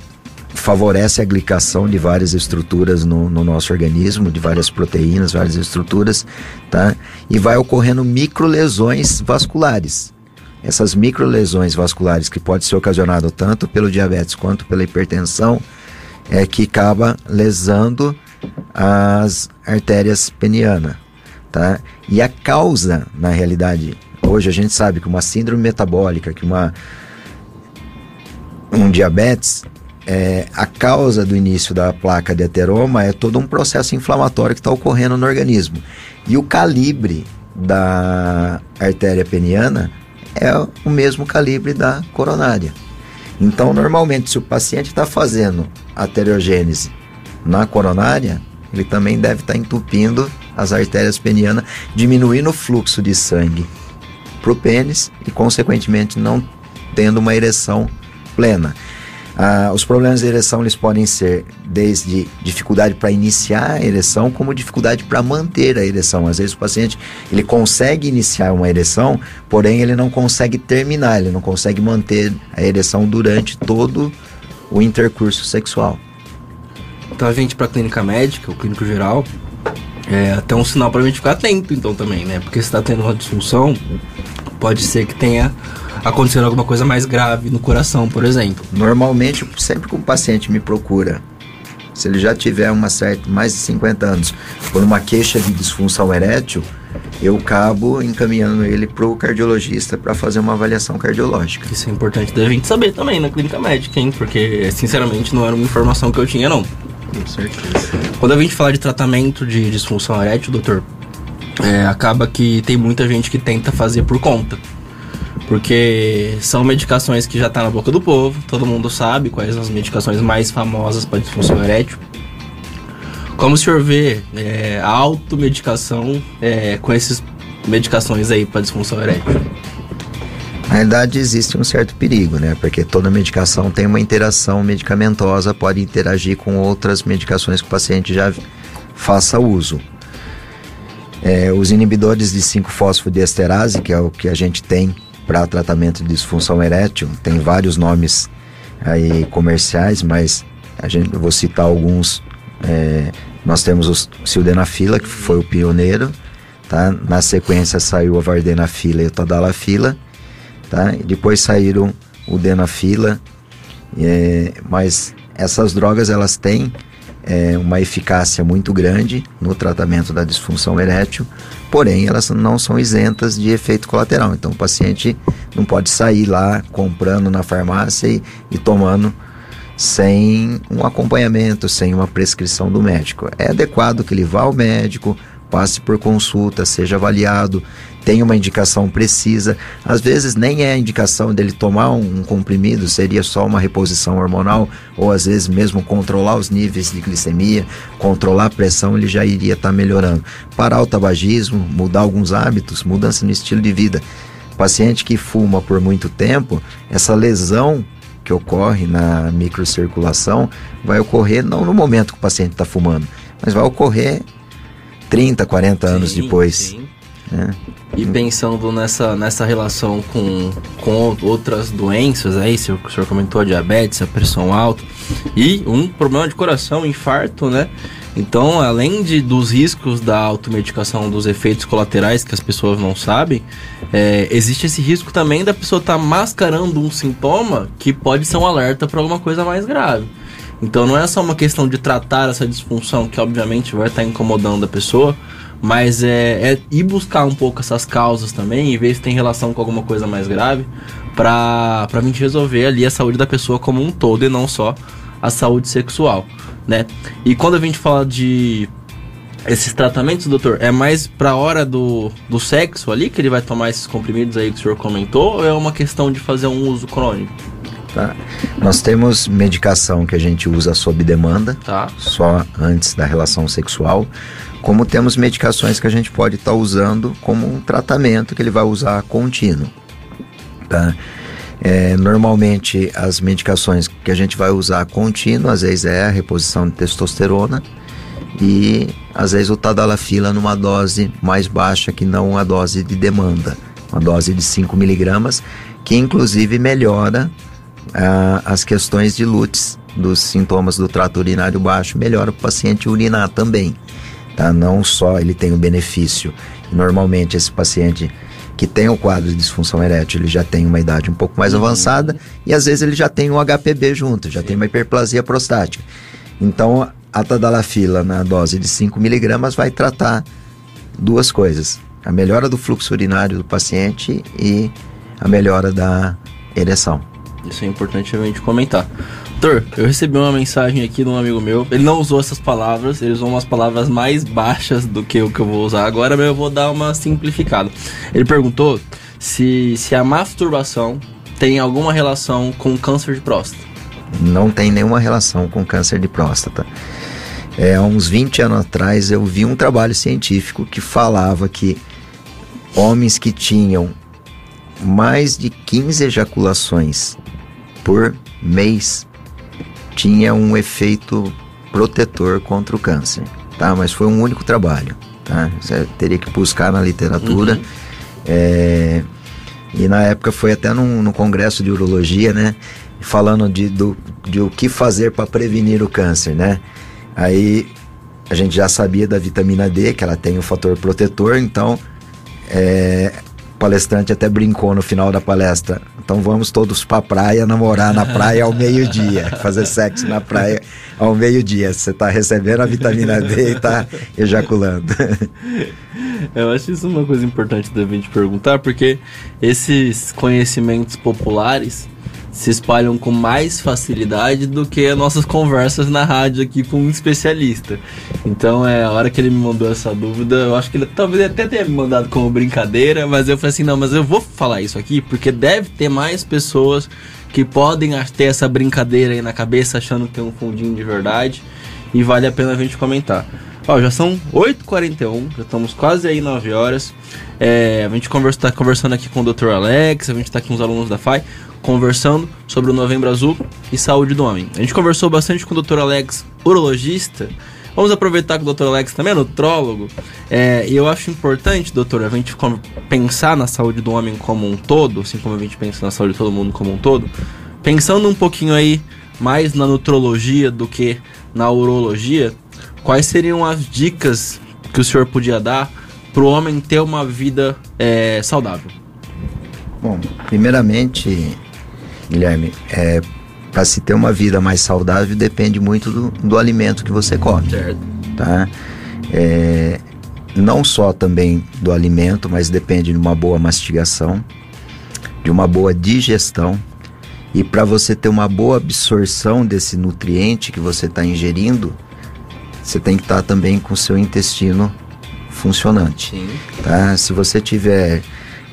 Speaker 5: favorece a glicação de várias estruturas no, no, nosso organismo, de várias proteínas, várias estruturas, tá? E vai ocorrendo microlesões vasculares. Essas microlesões vasculares que pode ser ocasionado tanto pelo diabetes quanto pela hipertensão, é que acaba lesando as artérias penianas, tá? E a causa, na realidade, hoje a gente sabe que uma síndrome metabólica, que uma um diabetes, é, a causa do início da placa de ateroma é todo um processo inflamatório que está ocorrendo no organismo. E o calibre da artéria peniana é o mesmo calibre da coronária. Então, normalmente, se o paciente está fazendo arteriogênese na coronária, ele também deve estar tá entupindo as artérias penianas, diminuindo o fluxo de sangue para o pênis e, consequentemente, não tendo uma ereção plena. Ah, os problemas de ereção eles podem ser desde dificuldade para iniciar a ereção, como dificuldade para manter a ereção. Às vezes o paciente ele consegue iniciar uma ereção, porém ele não consegue terminar, ele não consegue manter a ereção durante todo o intercurso sexual.
Speaker 2: Então a gente para clínica médica, o clínico geral, é até um sinal para a gente ficar atento, então também, né? Porque se está tendo uma disfunção, pode ser que tenha acontecendo alguma coisa mais grave no coração, por exemplo.
Speaker 5: Normalmente, sempre que o paciente me procura, se ele já tiver uma certa, mais de 50 anos, por uma queixa de disfunção erétil, eu acabo encaminhando ele para o cardiologista para fazer uma avaliação cardiológica.
Speaker 2: Isso é importante da gente saber também na clínica médica, hein? Porque, sinceramente, não era uma informação que eu tinha, não.
Speaker 3: Com certeza.
Speaker 2: Quando a gente fala de tratamento de disfunção erétil, doutor, é, acaba que tem muita gente que tenta fazer por conta. Porque são medicações que já tá na boca do povo, todo mundo sabe quais são as medicações mais famosas para disfunção erétil. Como o senhor vê é, a automedicação é, com essas medicações aí para disfunção erétil?
Speaker 5: Na realidade, existe um certo perigo, né? Porque toda medicação tem uma interação medicamentosa, pode interagir com outras medicações que o paciente já faça uso. É, os inibidores de 5-fosfodiesterase, que é o que a gente tem para tratamento de disfunção erétil, tem vários nomes aí comerciais, mas a gente, vou citar alguns. É, nós temos o sildenafila, que foi o pioneiro, tá? Na sequência saiu a vardenafila e o tadalafila, tá? E depois saíram o denafila, é, mas essas drogas elas têm é, uma eficácia muito grande no tratamento da disfunção erétil, porém elas não são isentas de efeito colateral. Então o paciente não pode sair lá comprando na farmácia e, e tomando sem um acompanhamento, sem uma prescrição do médico. É adequado que ele vá ao médico, passe por consulta, seja avaliado, tenha uma indicação precisa. Às vezes nem é a indicação dele tomar um, um, comprimido, seria só uma reposição hormonal, ou às vezes mesmo controlar os níveis de glicemia, controlar a pressão, ele já iria estar tá melhorando. Parar o tabagismo, mudar alguns hábitos, mudança no estilo de vida. paciente que fuma por muito tempo, essa lesão que ocorre na microcirculação vai ocorrer não no momento que o paciente está fumando, mas vai ocorrer 30, 40 anos
Speaker 2: Sim,
Speaker 5: depois.
Speaker 2: sim.
Speaker 5: Né?
Speaker 2: E pensando nessa, nessa relação com, com outras doenças, aí, senhor, o senhor comentou a diabetes, a pressão alta, e um problema de coração, infarto, né? Então, além de, dos riscos da automedicação, dos efeitos colaterais que as pessoas não sabem, é, existe esse risco também da pessoa estar mascarando um sintoma que pode ser um alerta para alguma coisa mais grave. Então, não é só uma questão de tratar essa disfunção, que obviamente vai estar incomodando a pessoa, mas é, é ir buscar um pouco essas causas também e ver se tem relação com alguma coisa mais grave pra, pra gente resolver ali a saúde da pessoa como um todo e não só a saúde sexual, né? E quando a gente fala de esses tratamentos, doutor, é mais pra hora do, do sexo ali que ele vai tomar esses comprimidos aí que o senhor comentou ou é uma questão de fazer um uso crônico?
Speaker 5: Tá? Nós temos medicação que a gente usa sob demanda,
Speaker 2: Tá?
Speaker 5: só antes da relação sexual, como temos medicações que a gente pode estar usando como um tratamento que ele vai usar contínuo. Tá? É, normalmente as medicações que a gente vai usar contínuo, às vezes é a reposição de testosterona e às vezes o tadalafila numa dose mais baixa que não a dose de demanda, uma dose de 5 miligramas, que inclusive melhora ah, as questões de LUTs, dos sintomas do trato urinário baixo, melhora o paciente urinar também. Tá? Não só ele tem o benefício, normalmente esse paciente que tem o quadro de disfunção erétil, ele já tem uma idade um pouco mais avançada e às vezes ele já tem um HPB junto, já tem uma hiperplasia prostática. Então, a tadalafila na dose de 5 miligramas vai tratar duas coisas: a melhora do fluxo urinário do paciente e a melhora da ereção.
Speaker 2: Isso é importante a gente comentar. Doutor, eu recebi uma mensagem aqui de um amigo meu. Ele não usou essas palavras, ele usou umas palavras mais baixas do que o que eu vou usar agora, mas eu vou dar uma simplificada. Ele perguntou se, se a masturbação tem alguma relação com câncer de próstata.
Speaker 5: não tem nenhuma relação com câncer de próstata. É, há uns 20 anos atrás eu vi um trabalho científico que falava que homens que tinham mais de 15 ejaculações por mês tinha um efeito protetor contra o câncer, tá? Mas foi um único trabalho, tá? Você teria que buscar na literatura. É, e na época foi até num, num congresso de urologia, né? Falando de, do, de o que fazer para prevenir o câncer, né? Aí a gente já sabia da vitamina D, que ela tem o fator protetor, então é, o palestrante até brincou no final da palestra. Então vamos todos pra praia namorar na praia ao meio-dia, fazer sexo na praia ao meio-dia. Você tá recebendo a vitamina D e tá ejaculando.
Speaker 2: Eu acho isso uma coisa importante da gente perguntar, porque esses conhecimentos populares se espalham com mais facilidade do que as nossas conversas na rádio aqui com um especialista. Então, é a hora que ele me mandou essa dúvida, eu acho que ele talvez até tenha me mandado como brincadeira, mas eu falei assim, não, mas eu vou falar isso aqui porque deve ter mais pessoas que podem ter essa brincadeira aí na cabeça achando que tem um fundinho de verdade e vale a pena a gente comentar. Ó, já são 8h41, já estamos quase aí 9 horas. É, a gente conversa, tá conversando aqui com o Dr. Alex, a gente está com os alunos da FAI, conversando sobre o Novembro Azul e saúde do homem. A gente conversou bastante com o Dr. Alex, urologista. Vamos aproveitar que o Dr. Alex também é nutrólogo. É, e eu acho importante, doutor, a gente pensar na saúde do homem como um todo, assim como a gente pensa na saúde de todo mundo como um todo, pensando um pouquinho aí mais na nutrologia do que na urologia, quais seriam as dicas que o senhor podia dar para o homem ter uma vida é, saudável?
Speaker 5: Bom, primeiramente, Guilherme, é, para se ter uma vida mais saudável depende muito do, do alimento que você come.
Speaker 2: Certo.
Speaker 5: tá? É, não só também do alimento, mas depende de uma boa mastigação, de uma boa digestão. E para você ter uma boa absorção desse nutriente que você está ingerindo, você tem que estar também com o seu intestino funcionante
Speaker 2: Sim.
Speaker 5: tá? Se você tiver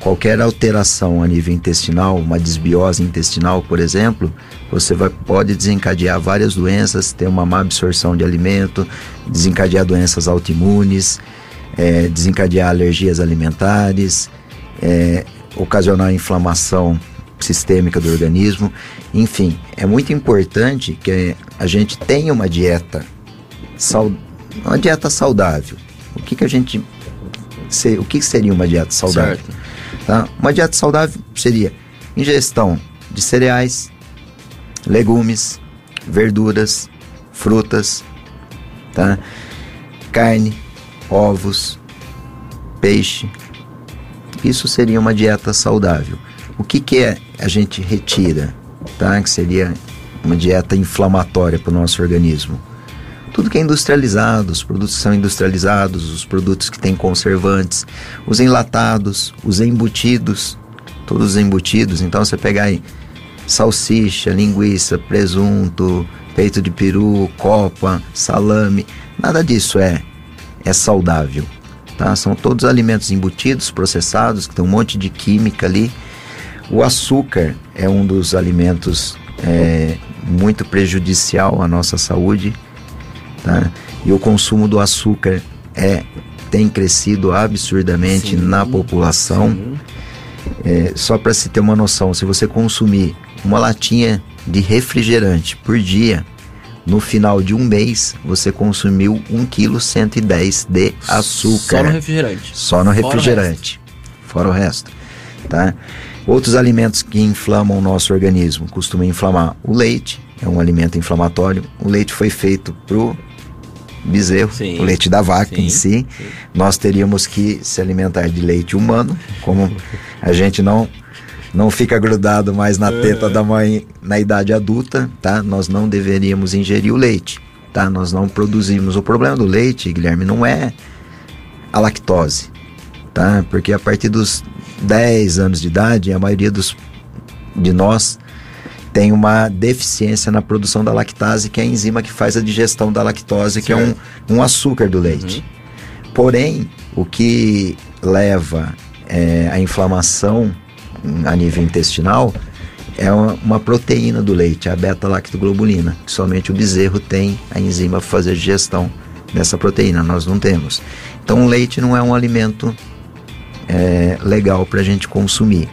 Speaker 5: qualquer alteração a nível intestinal, uma desbiose intestinal, por exemplo, você vai, pode desencadear várias doenças, ter uma má absorção de alimento, desencadear doenças autoimunes, eh, desencadear alergias alimentares, eh, ocasionar inflamação sistêmica do organismo. Enfim, é muito importante que a gente tenha uma dieta, uma dieta saudável. O que, que a gente. O que seria uma dieta saudável? Tá? Uma dieta saudável seria ingestão de cereais, legumes, verduras, frutas, tá? carne, ovos, peixe. Isso seria uma dieta saudável. O que, que é a gente retira, tá? Que seria uma dieta inflamatória para o nosso organismo. Tudo que é industrializado, os produtos que são industrializados, os produtos que têm conservantes, os enlatados, os embutidos, todos os embutidos. Então você pegar aí salsicha, linguiça, presunto, peito de peru, copa, salame, nada disso é é saudável, tá? São todos alimentos embutidos, processados, que tem um monte de química ali o açúcar é um dos alimentos é, muito prejudicial à nossa saúde, tá? E o consumo do açúcar é tem crescido absurdamente sim, na população. É, só para se ter uma noção, se você consumir uma latinha de refrigerante por dia, no final de um mês você consumiu 1,110 kg de açúcar.
Speaker 2: Só no refrigerante.
Speaker 5: Só no refrigerante. Fora o resto. Fora o resto tá? Outros alimentos que inflamam o nosso organismo costumam inflamar o leite, é um alimento inflamatório. O leite foi feito pro bezerro, sim, o leite da vaca sim, em si. Sim. Nós teríamos que se alimentar de leite humano, como a gente não não fica grudado mais na teta da mãe na idade adulta, tá? Nós não deveríamos ingerir o leite, tá? Nós não produzimos. O problema do leite, Guilherme, não é a lactose, tá? Porque a partir dos 10 anos de idade, a maioria dos, de nós tem uma deficiência na produção da lactase, que é a enzima que faz a digestão da lactose, certo. que é um, um açúcar do leite. Uhum. Porém, o que leva é, a inflamação a nível intestinal é uma, uma proteína do leite, a beta-lactoglobulina, que somente o bezerro tem a enzima para fazer a digestão dessa proteína, nós não temos. Então, o leite não é um alimento é, legal para a gente consumir.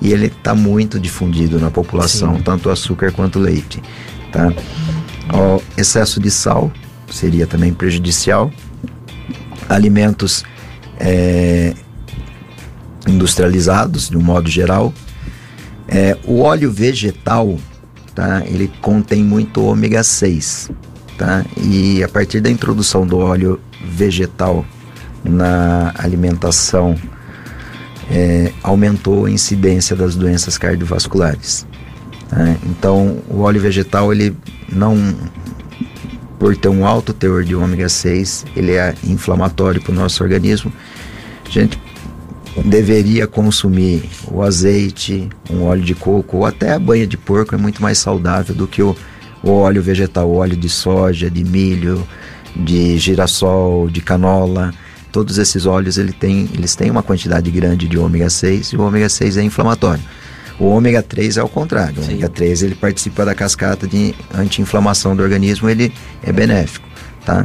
Speaker 5: E ele está muito difundido na população, Sim. tanto o açúcar quanto o leite. Tá? O excesso de sal seria também prejudicial. Alimentos é, industrializados, de um modo geral. É, o óleo vegetal, tá? ele contém muito ômega 6. Tá? E a partir da introdução do óleo vegetal na alimentação é, aumentou a incidência das doenças cardiovasculares. Né? Então, o óleo vegetal, ele não, por ter um alto teor de ômega 6, ele é inflamatório para o nosso organismo. A gente deveria consumir o azeite, um óleo de coco ou até a banha de porco é muito mais saudável do que o, o óleo vegetal, óleo de soja, de milho, de girassol, de canola todos esses óleos ele tem, eles têm uma quantidade grande de ômega 6 e o ômega 6 é inflamatório. O ômega 3 é o contrário. O Sim. ômega 3 ele participa da cascata de anti-inflamação do organismo, ele é benéfico, tá?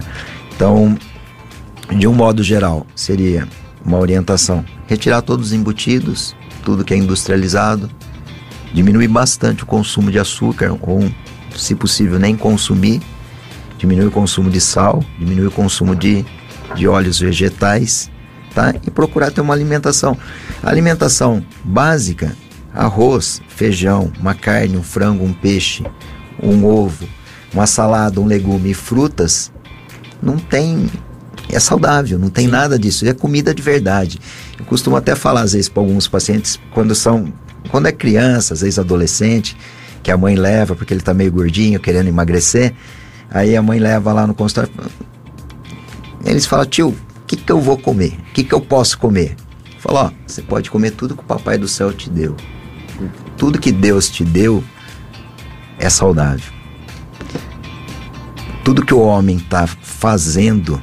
Speaker 5: Então, de um modo geral, seria uma orientação: retirar todos os embutidos, tudo que é industrializado, diminuir bastante o consumo de açúcar ou, se possível, nem consumir, diminuir o consumo de sal, diminuir o consumo de de óleos vegetais, tá? E procurar ter uma alimentação. A alimentação básica, arroz, feijão, uma carne, um frango, um peixe, um ovo, uma salada, um legume e frutas, não tem é saudável, não tem nada disso, é comida de verdade. Eu costumo até falar às vezes para alguns pacientes quando são quando é criança, às vezes adolescente, que a mãe leva porque ele está meio gordinho, querendo emagrecer, aí a mãe leva lá no consultório, eles falam, tio, o que, que eu vou comer? O que, que eu posso comer? Fala, ó, você pode comer tudo que o Papai do Céu te deu. Tudo que Deus te deu é saudável. Tudo que o homem está fazendo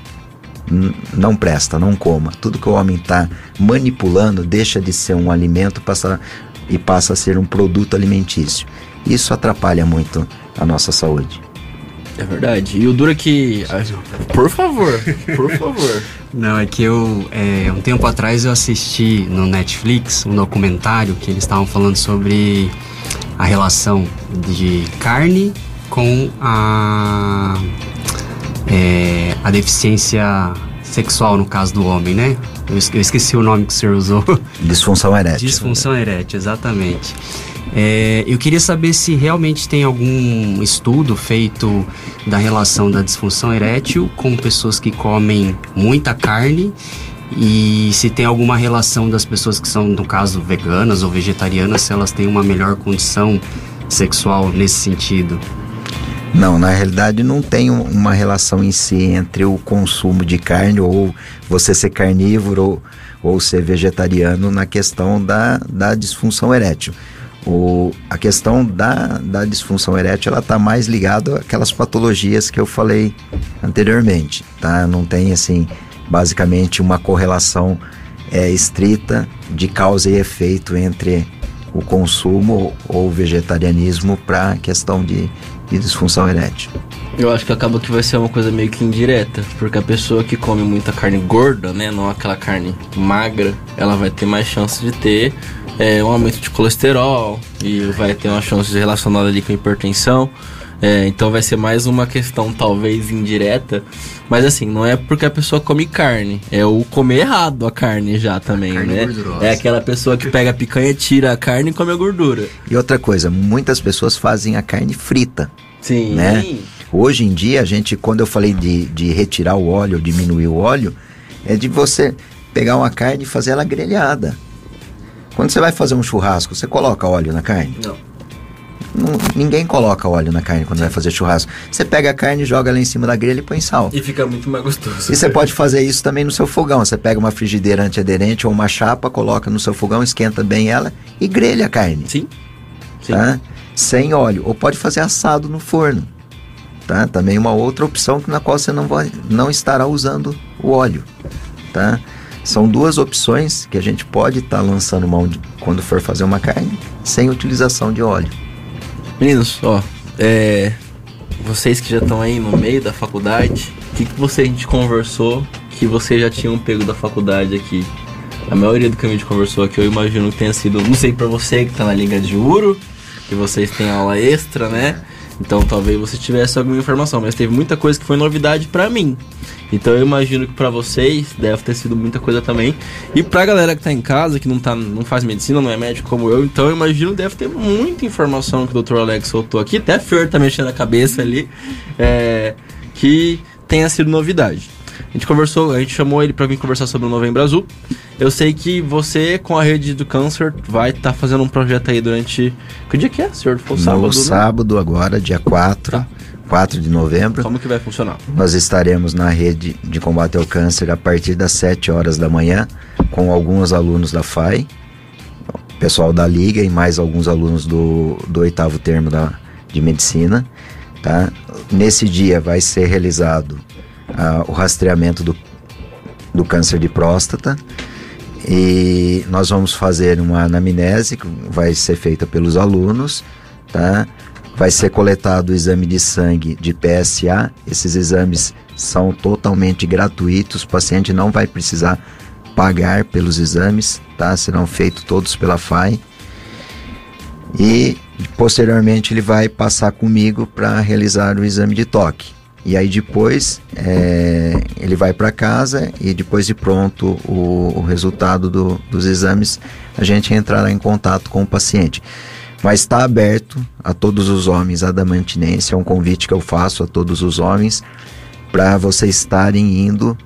Speaker 5: não presta, não coma. Tudo que o homem está manipulando deixa de ser um alimento passa, e passa a ser um produto alimentício. Isso atrapalha muito a nossa saúde.
Speaker 2: É verdade. E o dura que. Por favor, por favor.
Speaker 3: Não, é que eu, é, um tempo atrás eu assisti no Netflix um documentário que eles estavam falando sobre a relação de carne com a, é, a deficiência sexual, no caso do homem, né? Eu esqueci o nome que o senhor usou.
Speaker 5: Disfunção erétil.
Speaker 3: Disfunção erétil, exatamente. É, eu queria saber se realmente tem algum estudo feito da relação da disfunção erétil com pessoas que comem muita carne e se tem alguma relação das pessoas que são, no caso, veganas ou vegetarianas, se elas têm uma melhor condição sexual nesse sentido.
Speaker 5: Não, na realidade não tem uma relação em si entre o consumo de carne ou você ser carnívoro ou, ou ser vegetariano na questão da, da disfunção erétil. O, a questão da, da disfunção erétil ela está mais ligada àquelas patologias que eu falei anteriormente, tá? Não tem assim basicamente uma correlação é, estrita de causa e efeito entre o consumo ou vegetarianismo para a questão de, de disfunção erétil.
Speaker 2: Eu acho que acaba que vai ser uma coisa meio que indireta, porque a pessoa que come muita carne gorda, né, não aquela carne magra, ela vai ter mais chance de ter é, um aumento de colesterol e vai ter uma chance relacionada ali com hipertensão. É, então vai ser mais uma questão talvez indireta, mas assim, não é porque a pessoa come carne, é o comer errado a carne já também, carne né? Gordurosa. É aquela pessoa que pega a picanha, tira a carne e come a gordura.
Speaker 5: E outra coisa, muitas pessoas fazem a carne frita.
Speaker 2: Sim.
Speaker 5: Né? Hoje em dia, a gente, quando eu falei de, de retirar o óleo, diminuir o óleo, é de você pegar uma carne e fazer ela grelhada. Quando você vai fazer um churrasco, você coloca óleo na carne?
Speaker 2: Não.
Speaker 5: Não, ninguém coloca óleo na carne quando vai fazer churrasco. Você pega a carne, joga ela em cima da grelha e põe sal.
Speaker 2: E fica muito mais gostoso.
Speaker 5: E você pode fazer isso também no seu fogão. Você pega uma frigideira antiaderente ou uma chapa, coloca no seu fogão, esquenta bem ela e grelha a carne.
Speaker 2: Sim.
Speaker 5: Sim. Tá? Sem óleo. Ou pode fazer assado no forno. Tá? Também uma outra opção na qual você não, vai, não estará usando o óleo. Tá? São duas opções que a gente pode estar tá lançando mão de, quando for fazer uma carne sem utilização de óleo.
Speaker 2: Meninos, ó, é, vocês que já estão aí no meio da faculdade, o que, que você a gente conversou que vocês já tinham pego da faculdade aqui? A maioria do que a gente conversou aqui, eu imagino que tenha sido, não sei para você que tá na Liga de Juro, que vocês têm aula extra, né? Então talvez você tivesse alguma informação, mas teve muita coisa que foi novidade para mim. Então eu imagino que para vocês deve ter sido muita coisa também. E pra galera que tá em casa, que não, tá, não faz medicina, não é médico como eu, então eu imagino deve ter muita informação que o Dr. Alex soltou aqui. Até a Fer tá mexendo a cabeça ali. É, que tenha sido novidade. A gente conversou, a gente chamou ele para vir conversar sobre o Novembro Azul. Eu sei que você, com a rede do câncer, vai estar tá fazendo um projeto aí durante. Que dia que é, senhor?
Speaker 5: Foi sábado? No sábado, né? agora, dia 4. Tá. 4 de novembro.
Speaker 2: Como que vai funcionar?
Speaker 5: Nós estaremos na rede de combate ao câncer a partir das 7 horas da manhã, com alguns alunos da FAI, pessoal da Liga e mais alguns alunos do, do oitavo termo da, de medicina. Tá? Nesse dia vai ser realizado o rastreamento do, do câncer de próstata e nós vamos fazer uma anamnese que vai ser feita pelos alunos, tá? Vai ser coletado o exame de sangue de PSA. Esses exames são totalmente gratuitos. O paciente não vai precisar pagar pelos exames, tá? Serão feitos todos pela FAI. E posteriormente ele vai passar comigo para realizar o exame de toque. E aí depois é, ele vai para casa e depois de pronto o, o resultado do, dos exames, a gente entrará em contato com o paciente. Mas está aberto a todos os homens adamantinense, é um convite que eu faço a todos os homens para vocês estarem indo,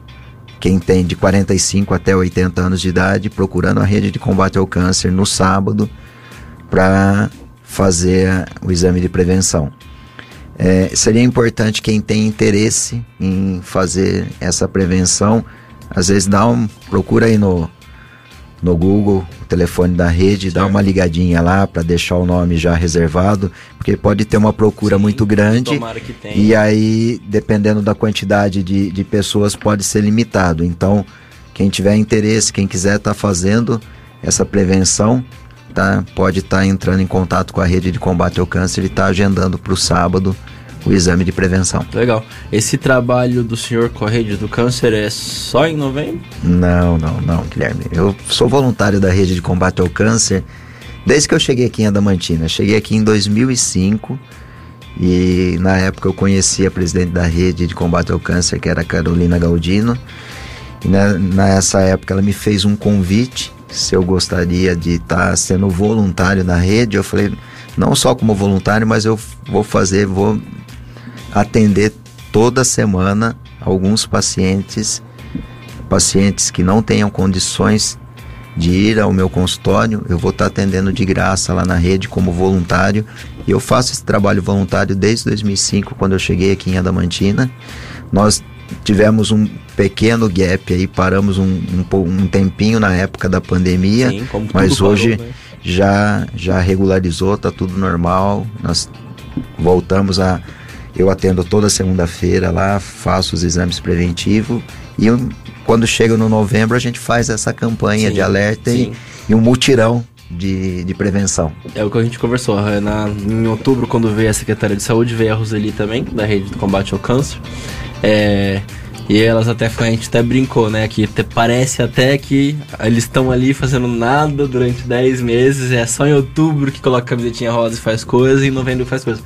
Speaker 5: quem tem de 45 até 80 anos de idade, procurando a rede de combate ao câncer no sábado para fazer o exame de prevenção. É, seria importante quem tem interesse em fazer essa prevenção, às vezes dá um, procura aí no, no Google o telefone da rede, certo. dá uma ligadinha lá para deixar o nome já reservado, porque pode ter uma procura Sim, muito grande e aí, dependendo da quantidade de, de pessoas, pode ser limitado. Então, quem tiver interesse, quem quiser estar tá fazendo essa prevenção, tá? Pode estar tá entrando em contato com a rede de combate ao câncer e estar tá agendando para o sábado o exame de prevenção.
Speaker 2: Legal. Esse trabalho do senhor com a rede do câncer é só em novembro?
Speaker 5: Não, não, não, Guilherme. Eu sou voluntário da rede de combate ao câncer desde que eu cheguei aqui em Adamantina. Cheguei aqui em 2005 e na época eu conheci a presidente da rede de combate ao câncer, que era a Carolina Galdino. E na, nessa época ela me fez um convite se eu gostaria de estar tá sendo voluntário na rede. Eu falei, não só como voluntário, mas eu vou fazer, vou atender toda semana alguns pacientes, pacientes que não tenham condições de ir ao meu consultório, eu vou estar atendendo de graça lá na rede como voluntário. E eu faço esse trabalho voluntário desde 2005, quando eu cheguei aqui em Adamantina. Nós tivemos um pequeno gap aí, paramos um, um, um tempinho na época da pandemia, Sim, mas hoje parou, né? já, já regularizou, tá tudo normal. Nós voltamos a. Eu atendo toda segunda-feira lá, faço os exames preventivos e eu, quando chega no novembro a gente faz essa campanha sim, de alerta e, e, um mutirão de, de prevenção.
Speaker 2: É o que a gente conversou. Na, em outubro, quando veio a Secretaria de Saúde, veio a Roseli também, da Rede do Combate ao Câncer. É, e elas até a gente até brincou, né? Que te, parece até que eles estão ali fazendo nada durante 10 meses. É só em outubro que coloca camisetinha rosa e faz coisa, e em novembro faz coisa.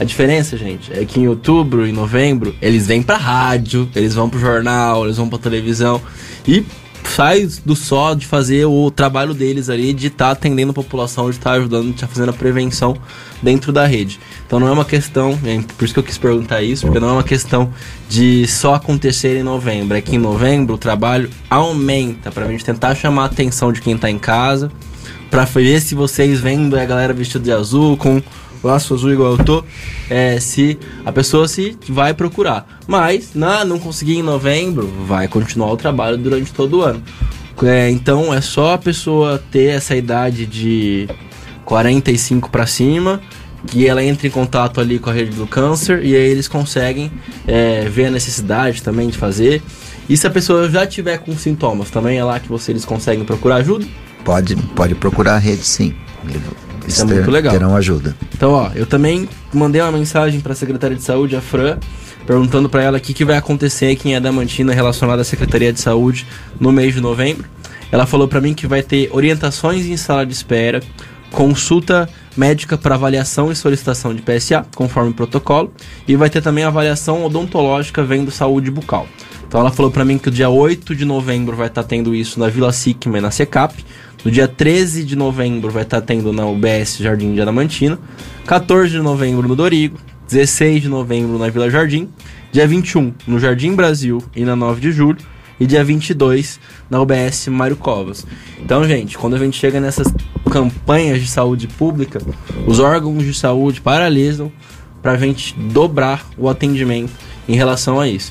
Speaker 2: A diferença, gente, é que em outubro e novembro eles vêm pra rádio, eles vão pro jornal, eles vão pra televisão e sai do só de fazer o trabalho deles ali, de estar tá atendendo a população, de estar tá ajudando, de estar tá fazendo a prevenção dentro da rede. Então não é uma questão, é por isso que eu quis perguntar isso, porque não é uma questão de só acontecer em novembro. É que em novembro o trabalho aumenta para a gente tentar chamar a atenção de quem está em casa, para ver se vocês vendo a galera vestida de azul com laço azul igual eu tô, é, se a pessoa se vai procurar. Mas, na, não conseguir em novembro, vai continuar o trabalho durante todo o ano. É, então é só a pessoa ter essa idade de 45 para cima que ela entra em contato ali com a rede do câncer e aí eles conseguem é, ver a necessidade também de fazer. E se a pessoa já tiver com sintomas, também é lá que vocês conseguem procurar ajuda?
Speaker 5: Pode, pode procurar a rede sim.
Speaker 2: Isso é muito legal.
Speaker 5: Terão ajuda.
Speaker 2: Então, ó, eu também mandei uma mensagem para a Secretaria de Saúde, a Fran, perguntando para ela o que, que vai acontecer aqui em Adamantina relacionado à Secretaria de Saúde no mês de novembro. Ela falou para mim que vai ter orientações em sala de espera, consulta médica para avaliação e solicitação de PSA, conforme o protocolo, e vai ter também avaliação odontológica vendo saúde bucal. Então ela falou para mim que o dia 8 de novembro vai estar tá tendo isso na Vila Sicma e na Secap. No dia 13 de novembro vai estar tá tendo na UBS Jardim de Adamantina. 14 de novembro no Dorigo. 16 de novembro na Vila Jardim. Dia 21 no Jardim Brasil e na 9 de julho. E dia 22 na UBS Mário Covas. Então, gente, quando a gente chega nessas campanhas de saúde pública, os órgãos de saúde paralisam para a gente dobrar o atendimento em relação a isso.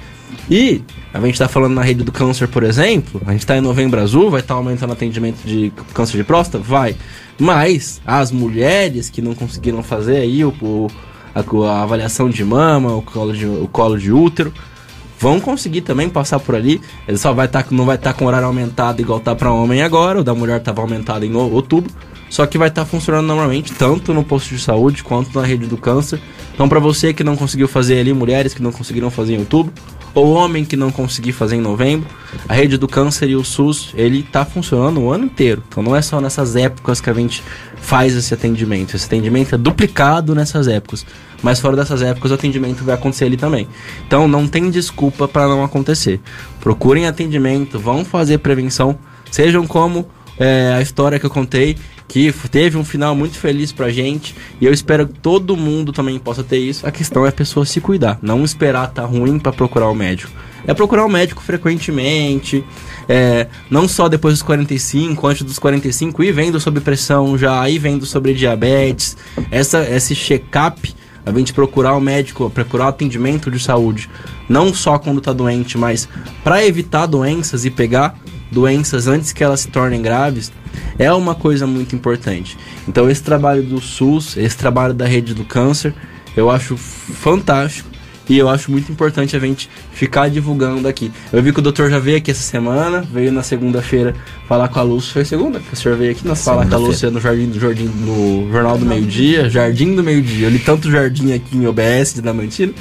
Speaker 2: E a gente está falando na rede do câncer, por exemplo, a gente está em novembro azul, vai estar tá aumentando o atendimento de câncer de próstata? Vai. Mas as mulheres que não conseguiram fazer aí o, o a, a, avaliação de mama, o colo de, o colo de útero, vão conseguir também passar por ali. Ele só vai estar, tá, não vai estar tá com horário aumentado igual tá para homem agora, o da mulher estava aumentado em outubro. Só que vai estar tá funcionando normalmente, tanto no posto de saúde quanto na rede do câncer. Então, para você que não conseguiu fazer ali, mulheres que não conseguiram fazer em outubro, ou homem que não conseguir fazer em novembro, a rede do câncer e o SUS, ele tá funcionando o ano inteiro. Então não é só nessas épocas que a gente faz esse atendimento. Esse atendimento é duplicado nessas épocas. Mas fora dessas épocas o atendimento vai acontecer ali também. Então não tem desculpa para não acontecer. Procurem atendimento, vão fazer prevenção, sejam como é, a história que eu contei que teve um final muito feliz pra gente e eu espero que todo mundo também possa ter isso. A questão é a pessoa se cuidar, não esperar tá ruim para procurar o médico. É procurar o médico frequentemente, é, não só depois dos 45, antes dos 45, e vendo sobre pressão já, e vendo sobre diabetes. Essa, esse check-up, a gente procurar o médico, procurar atendimento de saúde, não só quando tá doente, mas para evitar doenças e pegar doenças antes que elas se tornem graves, é uma coisa muito importante. Então esse trabalho do SUS, esse trabalho da rede do câncer, eu acho fantástico E eu acho muito importante a gente ficar divulgando aqui. Eu vi que o doutor já veio aqui essa semana, veio na segunda-feira falar com a Lúcia. Foi segunda que o senhor veio aqui nós falar com a Lúcia no Jardim do Jardim no Jornal do Meio Dia. Jardim do Meio Dia. Eu li tanto jardim aqui em OBS de Damantina.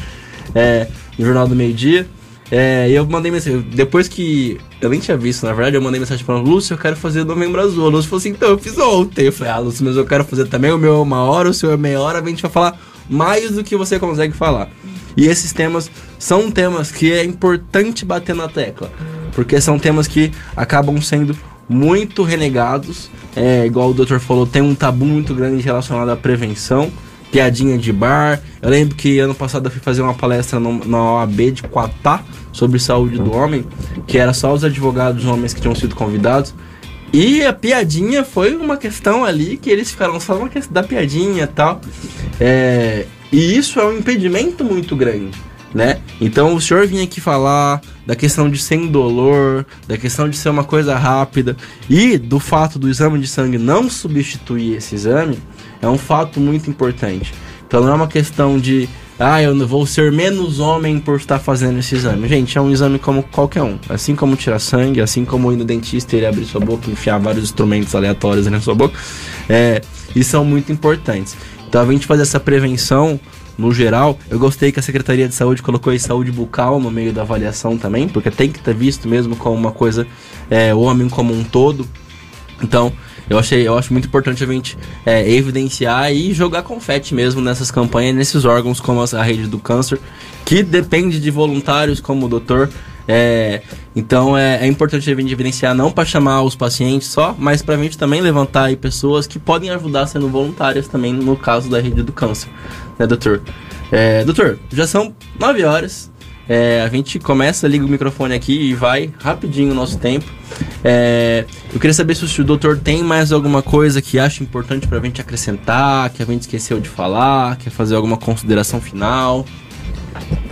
Speaker 2: É, no Jornal do Meio Dia. É, e eu mandei mensagem. Depois que. Eu nem tinha visto, na verdade, eu mandei mensagem pra Lúcia, eu quero fazer novembro azul. A Lúcia falou assim, então eu fiz ontem. Eu falei, ah, Lúcia, mas eu quero fazer também. O meu é uma hora, o seu é meia hora, a gente vai falar mais do que você consegue falar. E esses temas são temas que é importante bater na tecla. Porque são temas que acabam sendo muito renegados. É, igual o doutor falou, tem um tabu muito grande relacionado à prevenção piadinha de bar. Eu lembro que ano passado eu fui fazer uma palestra no, na OAB de Quatá sobre saúde do homem, que era só os advogados homens que tinham sido convidados. E a piadinha foi uma questão ali que eles ficaram só uma questão da piadinha e tal. É, e isso é um impedimento muito grande, né? Então o senhor vinha aqui falar da questão de ser indolor, da questão de ser uma coisa rápida e do fato do exame de sangue não substituir esse exame é um fato muito importante. Então não é uma questão de, ah, eu vou ser menos homem por estar fazendo esse exame. Gente, é um exame como qualquer um. Assim como tirar sangue, assim como ir no dentista e ele abrir sua boca enfiar vários instrumentos aleatórios na sua boca. É, e são muito importantes. Então a gente fazer essa prevenção no geral. Eu gostei que a Secretaria de Saúde colocou aí saúde bucal no meio da avaliação também, porque tem que ter visto mesmo como uma coisa, é, o homem como um todo. Então, eu achei, eu acho muito importante a gente é, evidenciar e jogar confete mesmo nessas campanhas, nesses órgãos como a rede do câncer, que depende de voluntários como o doutor. É, então é, é, importante a gente evidenciar não para chamar os pacientes só, mas para a gente também levantar aí pessoas que podem ajudar sendo voluntárias também no caso da rede do câncer, né, doutor? É, doutor, já são nove horas. É, a gente começa, liga o microfone aqui e vai rapidinho o nosso tempo. É, eu queria saber se o doutor tem mais alguma coisa que acha importante para a gente acrescentar, que a gente esqueceu de falar, quer fazer alguma consideração final.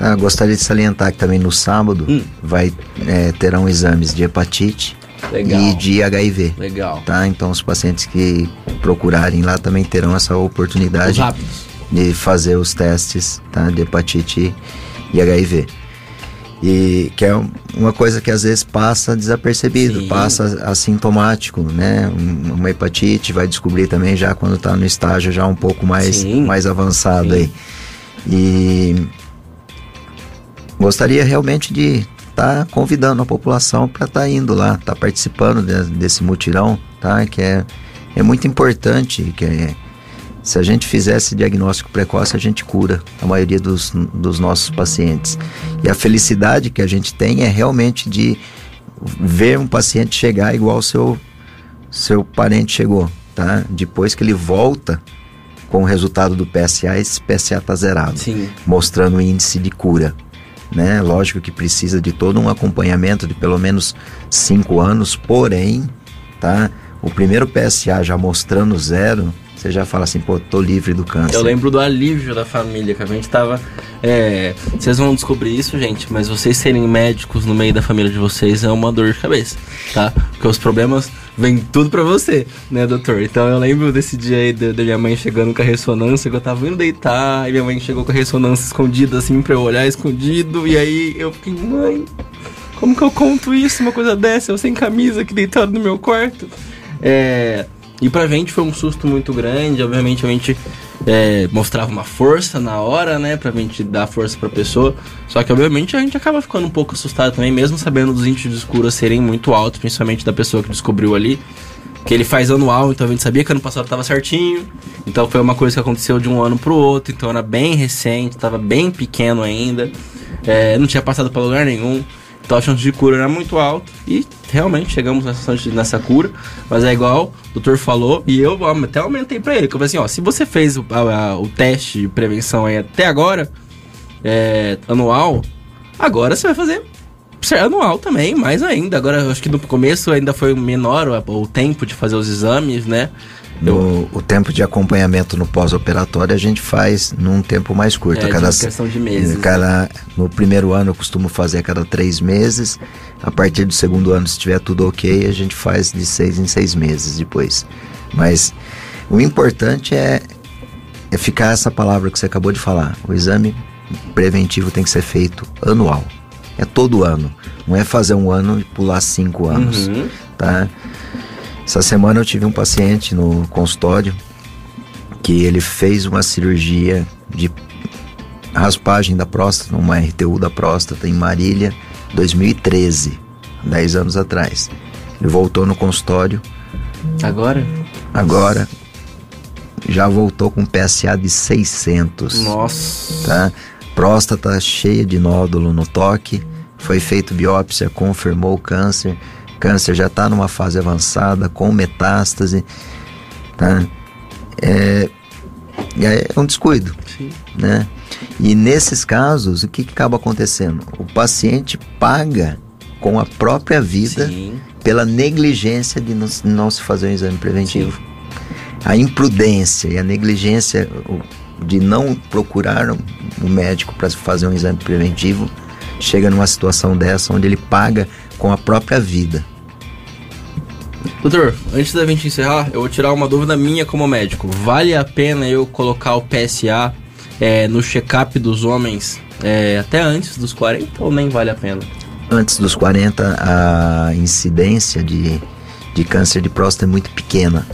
Speaker 5: Ah, gostaria de salientar que também no sábado hum. vai é, terão exames de hepatite Legal. e de HIV.
Speaker 2: Legal.
Speaker 5: Tá? Então os pacientes que procurarem lá também terão essa oportunidade de fazer os testes tá? de hepatite e HIV. E que é uma coisa que às vezes passa desapercebido, Sim. passa assintomático, né? Uma hepatite vai descobrir também já quando está no estágio já um pouco mais, mais avançado Sim. aí. E gostaria realmente de estar tá convidando a população para estar tá indo lá, estar tá participando de, desse mutirão, tá? Que é, é muito importante, que é, se a gente fizesse diagnóstico precoce, a gente cura a maioria dos, dos nossos pacientes. E a felicidade que a gente tem é realmente de ver um paciente chegar igual seu seu parente chegou, tá? Depois que ele volta com o resultado do PSA, esse PSA está zerado,
Speaker 2: Sim.
Speaker 5: mostrando o índice de cura. Né? Lógico que precisa de todo um acompanhamento de pelo menos cinco anos, porém, tá? O primeiro PSA já mostrando zero, você já fala assim, pô, tô livre do câncer.
Speaker 2: Eu lembro do alívio da família, que a gente tava. É, vocês vão descobrir isso, gente, mas vocês serem médicos no meio da família de vocês é uma dor de cabeça, tá? Porque os problemas vêm tudo pra você, né, doutor? Então eu lembro desse dia aí da, minha mãe chegando com a ressonância, que eu tava indo deitar, e minha mãe chegou com a ressonância escondida, assim, pra eu olhar escondido, e aí eu fiquei, mãe, como que eu conto isso, uma coisa dessa, eu sem camisa aqui deitado no meu quarto? É. E pra gente foi um susto muito grande, obviamente a gente é, mostrava uma força na hora, né, pra gente dar força pra pessoa. Só que obviamente a gente acaba ficando um pouco assustado também, mesmo sabendo dos índices de escura serem muito altos, principalmente da pessoa que descobriu ali. Que ele faz anual, então a gente sabia que ano passado tava certinho. Então foi uma coisa que aconteceu de um ano pro outro, então era bem recente, tava bem pequeno ainda. É, não tinha passado pra lugar nenhum. Então a chance de cura era muito alta e realmente chegamos nessa, nessa cura. Mas é igual o doutor falou e eu até aumentei para ele. Que eu falei assim, ó, se você fez o, a, o teste de prevenção aí até agora, é, anual, agora você vai fazer anual também, mais ainda. Agora, acho que no começo ainda foi menor o, o tempo de fazer os exames, né?
Speaker 5: No, o tempo de acompanhamento no pós-operatório a gente faz num tempo mais curto.
Speaker 2: É, cada, de questão de meses.
Speaker 5: Cada, né? No primeiro ano eu costumo fazer a cada três meses. A partir do segundo ano, se tiver tudo ok, a gente faz de seis em seis meses depois. Mas o importante é, é ficar essa palavra que você acabou de falar. O exame preventivo tem que ser feito anual. É todo ano. Não é fazer um ano e pular cinco anos,
Speaker 2: Uhum.
Speaker 5: tá? Essa semana eu tive um paciente no consultório que ele fez uma cirurgia de raspagem da próstata, uma RTU da próstata em Marília, 2013, 10 anos atrás. Ele voltou no consultório,
Speaker 2: Agora?
Speaker 5: agora já voltou com PSA de 600,
Speaker 2: Nossa.
Speaker 5: tá? Próstata cheia de nódulo no toque, foi feito biópsia, confirmou o câncer, câncer já está numa fase avançada, com metástase, tá? É, é um descuido,
Speaker 2: Sim.
Speaker 5: né? E nesses casos, o que, que acaba acontecendo? O paciente paga com a própria vida
Speaker 2: Sim.
Speaker 5: pela negligência de não, não se fazer um exame preventivo. A imprudência e a negligência de não procurar um médico para fazer um exame preventivo chega numa situação dessa onde ele paga com a própria vida.
Speaker 2: Doutor, antes da gente encerrar, eu vou tirar uma dúvida minha como médico. Vale a pena eu colocar o PSA é, no check-up dos homens é, até antes dos 40 ou nem vale a pena?
Speaker 5: Antes dos 40, a incidência de, de câncer de próstata é muito pequena.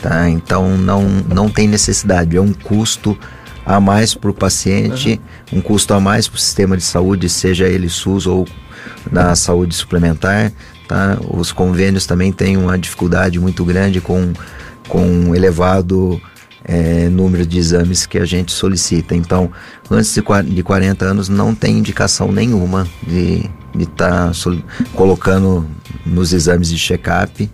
Speaker 5: Tá? Então não, não tem necessidade, é um custo a mais para o paciente, um custo a mais para o sistema de saúde, seja ele SUS ou na saúde suplementar. Tá? Os convênios também têm uma dificuldade muito grande com, com um elevado é, número de exames que a gente solicita. Então, antes de qua- de 40 anos, não tem indicação nenhuma de estar colocando nos exames de check-up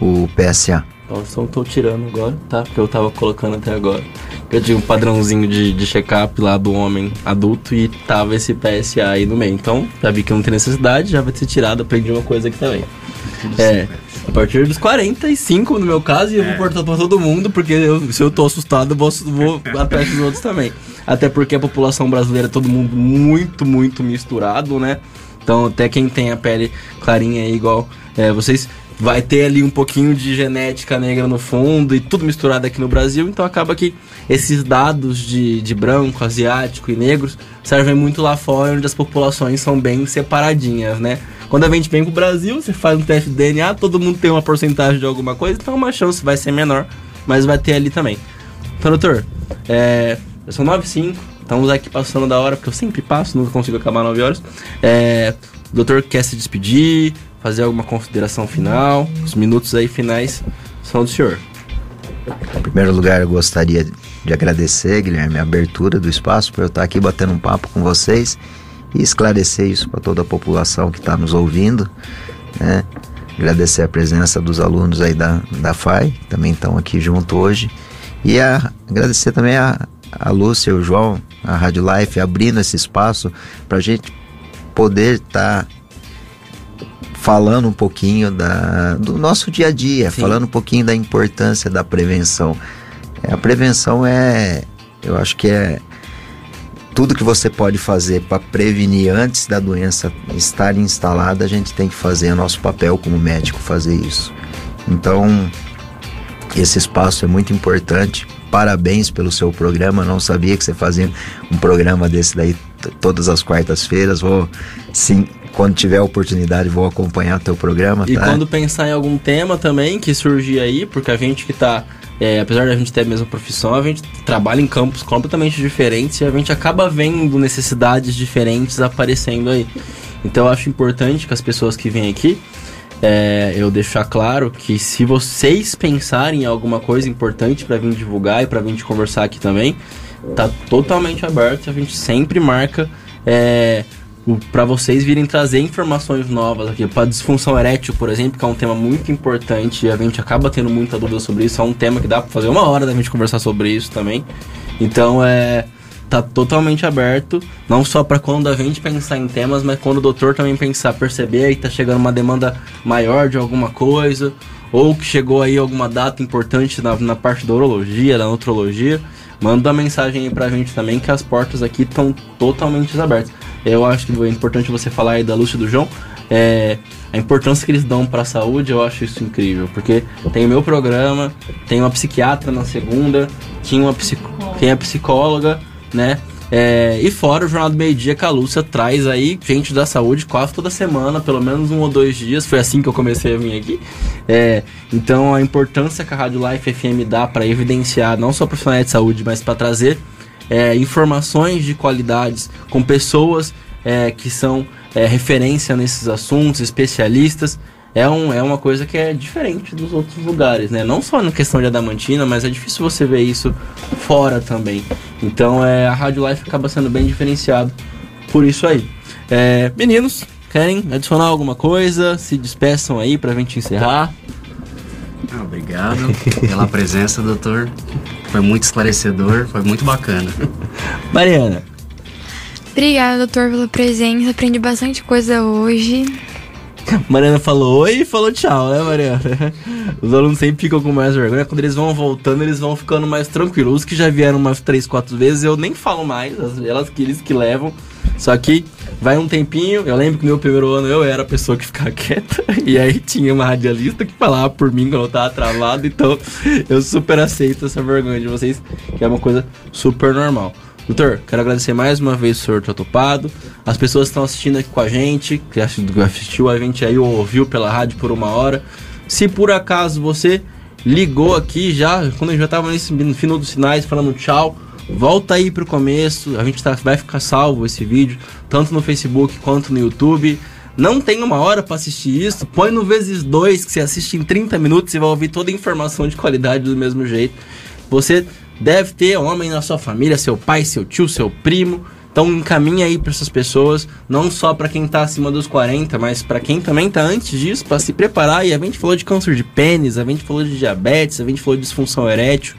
Speaker 5: o PSA.
Speaker 2: Então estou tirando agora, tá? Porque eu tava colocando até agora. Eu tinha um padrãozinho de, de check-up lá do homem adulto e tava esse PSA aí no meio. Então, já vi que não tem necessidade, já vai ser tirado, aprendi uma coisa aqui também. É, a partir dos 45 no meu caso, e eu vou cortar pra todo mundo, porque eu- se eu tô assustado, eu vou, vou atrás dos outros também. Até porque a população brasileira é todo mundo muito, muito misturado, né? Então, até quem tem a pele clarinha aí, igual é, vocês, vai ter ali um pouquinho de genética negra no fundo e tudo misturado aqui no Brasil. Então, acaba que esses dados de, de branco, asiático e negros servem muito lá fora, onde as populações são bem separadinhas, né? Quando a gente vem pro Brasil, você faz um teste de DNA, todo mundo tem uma porcentagem de alguma coisa, então uma chance vai ser menor, mas vai ter ali também. Então, doutor, é, são 9 e 5, estamos aqui passando da hora, porque eu sempre passo, nunca consigo acabar 9 horas. É, o doutor quer se despedir, fazer alguma consideração final? Os minutos aí finais são do senhor.
Speaker 5: Em primeiro lugar, eu gostaria de agradecer, Guilherme, a abertura do espaço para eu estar aqui batendo um papo com vocês e esclarecer isso para toda a população que está nos ouvindo. Né? Agradecer a presença dos alunos aí da, da FAI, que também estão aqui junto hoje. E a, agradecer também a, a Lúcia o João, a Rádio Life, abrindo esse espaço para a gente poder estar falando um pouquinho da, do nosso dia a dia,
Speaker 2: Sim.
Speaker 5: falando um pouquinho da importância da prevenção. É, a prevenção é, eu acho que é tudo que você pode fazer para prevenir antes da doença estar instalada, a gente tem que fazer, é nosso papel como médico fazer isso. Então, esse espaço é muito importante. Parabéns pelo seu programa. Não sabia que você fazia um programa desse daí todas as quartas-feiras. Vou, sim, quando tiver a oportunidade, vou acompanhar teu programa.
Speaker 2: E
Speaker 5: tá?
Speaker 2: quando pensar em algum tema também que surgir aí, porque a gente que tá, é, apesar de a gente ter a mesma profissão, a gente trabalha em campos completamente diferentes e a gente acaba vendo necessidades diferentes aparecendo aí. Então eu acho importante que as pessoas que vêm aqui, é, eu deixar claro que se vocês pensarem em alguma coisa importante para vir divulgar e para vir conversar aqui também, tá totalmente aberto. A gente sempre marca é, para vocês virem trazer informações novas aqui. Para disfunção erétil, por exemplo, que é um tema muito importante e a gente acaba tendo muita dúvida sobre isso. É um tema que dá para fazer uma hora da gente conversar sobre isso também. Então é tá totalmente aberto, não só para quando a gente pensar em temas, mas quando o doutor também pensar, perceber que tá chegando uma demanda maior de alguma coisa, ou que chegou aí alguma data importante na, na parte da urologia, da nutrologia, manda mensagem aí pra gente também que as portas aqui estão totalmente abertas. Eu acho que é importante você falar aí da Lúcia do João, é, a importância que eles dão para a saúde, eu acho isso incrível, porque tem o meu programa, tem uma psiquiatra na segunda, tinha uma psico, tem a psicóloga, né? É, e fora o Jornal do Meio Dia que a Lúcia traz aí gente da saúde quase toda semana, pelo menos um ou dois dias. Foi assim que eu comecei a vir aqui. É, então a importância que a Rádio Life FM dá para evidenciar não só profissionais de saúde, mas para trazer é, informações de qualidades com pessoas é, que são é, referência nesses assuntos, especialistas é, um, é uma coisa que é diferente dos outros lugares, né? Não só na questão de Adamantina, mas é difícil você ver isso fora também. Então é, a Rádio Life acaba sendo bem diferenciado por isso aí. É, meninos, querem adicionar alguma coisa? Se despeçam aí pra gente encerrar.
Speaker 3: Ah, obrigado pela presença, doutor. Foi muito esclarecedor, foi muito bacana.
Speaker 2: Mariana.
Speaker 4: Obrigada, doutor, pela presença. Aprendi bastante coisa hoje.
Speaker 2: Mariana falou oi e falou tchau, né, Mariana? Os alunos sempre ficam com mais vergonha. Quando eles vão voltando, eles vão ficando mais tranquilos. Os que já vieram umas três, quatro vezes, eu nem falo mais, elas que eles que levam. Só que vai um tempinho. Eu lembro que no meu primeiro ano eu era a pessoa que ficava quieta. E aí tinha uma radialista que falava por mim quando eu tava travado. Então eu super aceito essa vergonha de vocês, que é uma coisa super normal. Doutor, quero agradecer mais uma vez o senhor ter topado. As pessoas que estão assistindo aqui com a gente, que assistiu a gente aí ou ouviu pela rádio por uma hora. Se por acaso você ligou aqui já, quando já estava nesse final dos sinais falando tchau, volta aí pro começo. A gente tá, vai ficar salvo esse vídeo, tanto no Facebook quanto no YouTube. Não tem uma hora para assistir isso, põe no vezes dois que você assiste em 30 minutos e vai ouvir toda a informação de qualidade do mesmo jeito. Você Deve ter homem na sua família, seu pai, seu tio, seu primo. Então encaminha aí para essas pessoas, não só para quem está acima dos 40, mas para quem também está antes disso, para se preparar. E a gente falou de câncer de pênis, a gente falou de diabetes, a gente falou de disfunção erétil.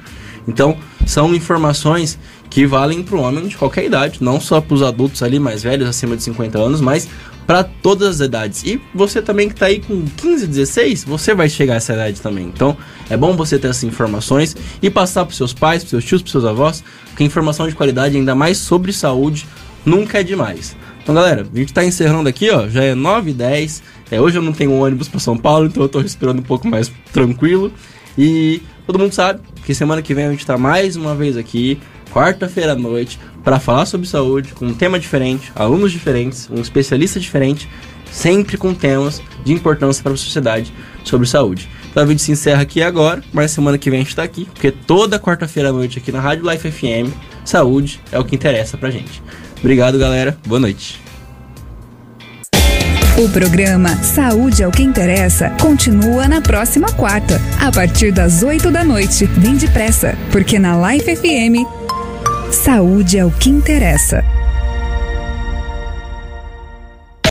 Speaker 2: Então, são informações que valem para o homem de qualquer idade, não só para os adultos ali mais velhos, acima de 50 anos, mas para todas as idades. E você também que está aí com 15, 16, você vai chegar a essa idade também. Então, é bom você ter essas informações e passar para seus pais, para seus tios, para seus avós, porque informação de qualidade, ainda mais sobre saúde, nunca é demais. Então, galera, a gente está encerrando aqui, ó, já é 9 e 10. É, hoje eu não tenho um ônibus para São Paulo, então eu estou respirando um pouco mais tranquilo. E todo mundo sabe que semana que vem a gente está mais uma vez aqui, quarta-feira à noite, para falar sobre saúde, com um tema diferente, alunos diferentes, um especialista diferente, sempre com temas de importância para a sociedade sobre saúde. Então, o vídeo se encerra aqui agora, mas semana que vem a gente está aqui, porque toda quarta-feira à noite aqui na Rádio Life FM, saúde é o que interessa pra gente. Obrigado, galera. Boa noite.
Speaker 1: O programa Saúde é o que interessa continua na próxima quarta, a partir das 8 da noite. Vem depressa, porque na Life FM Saúde é o que interessa.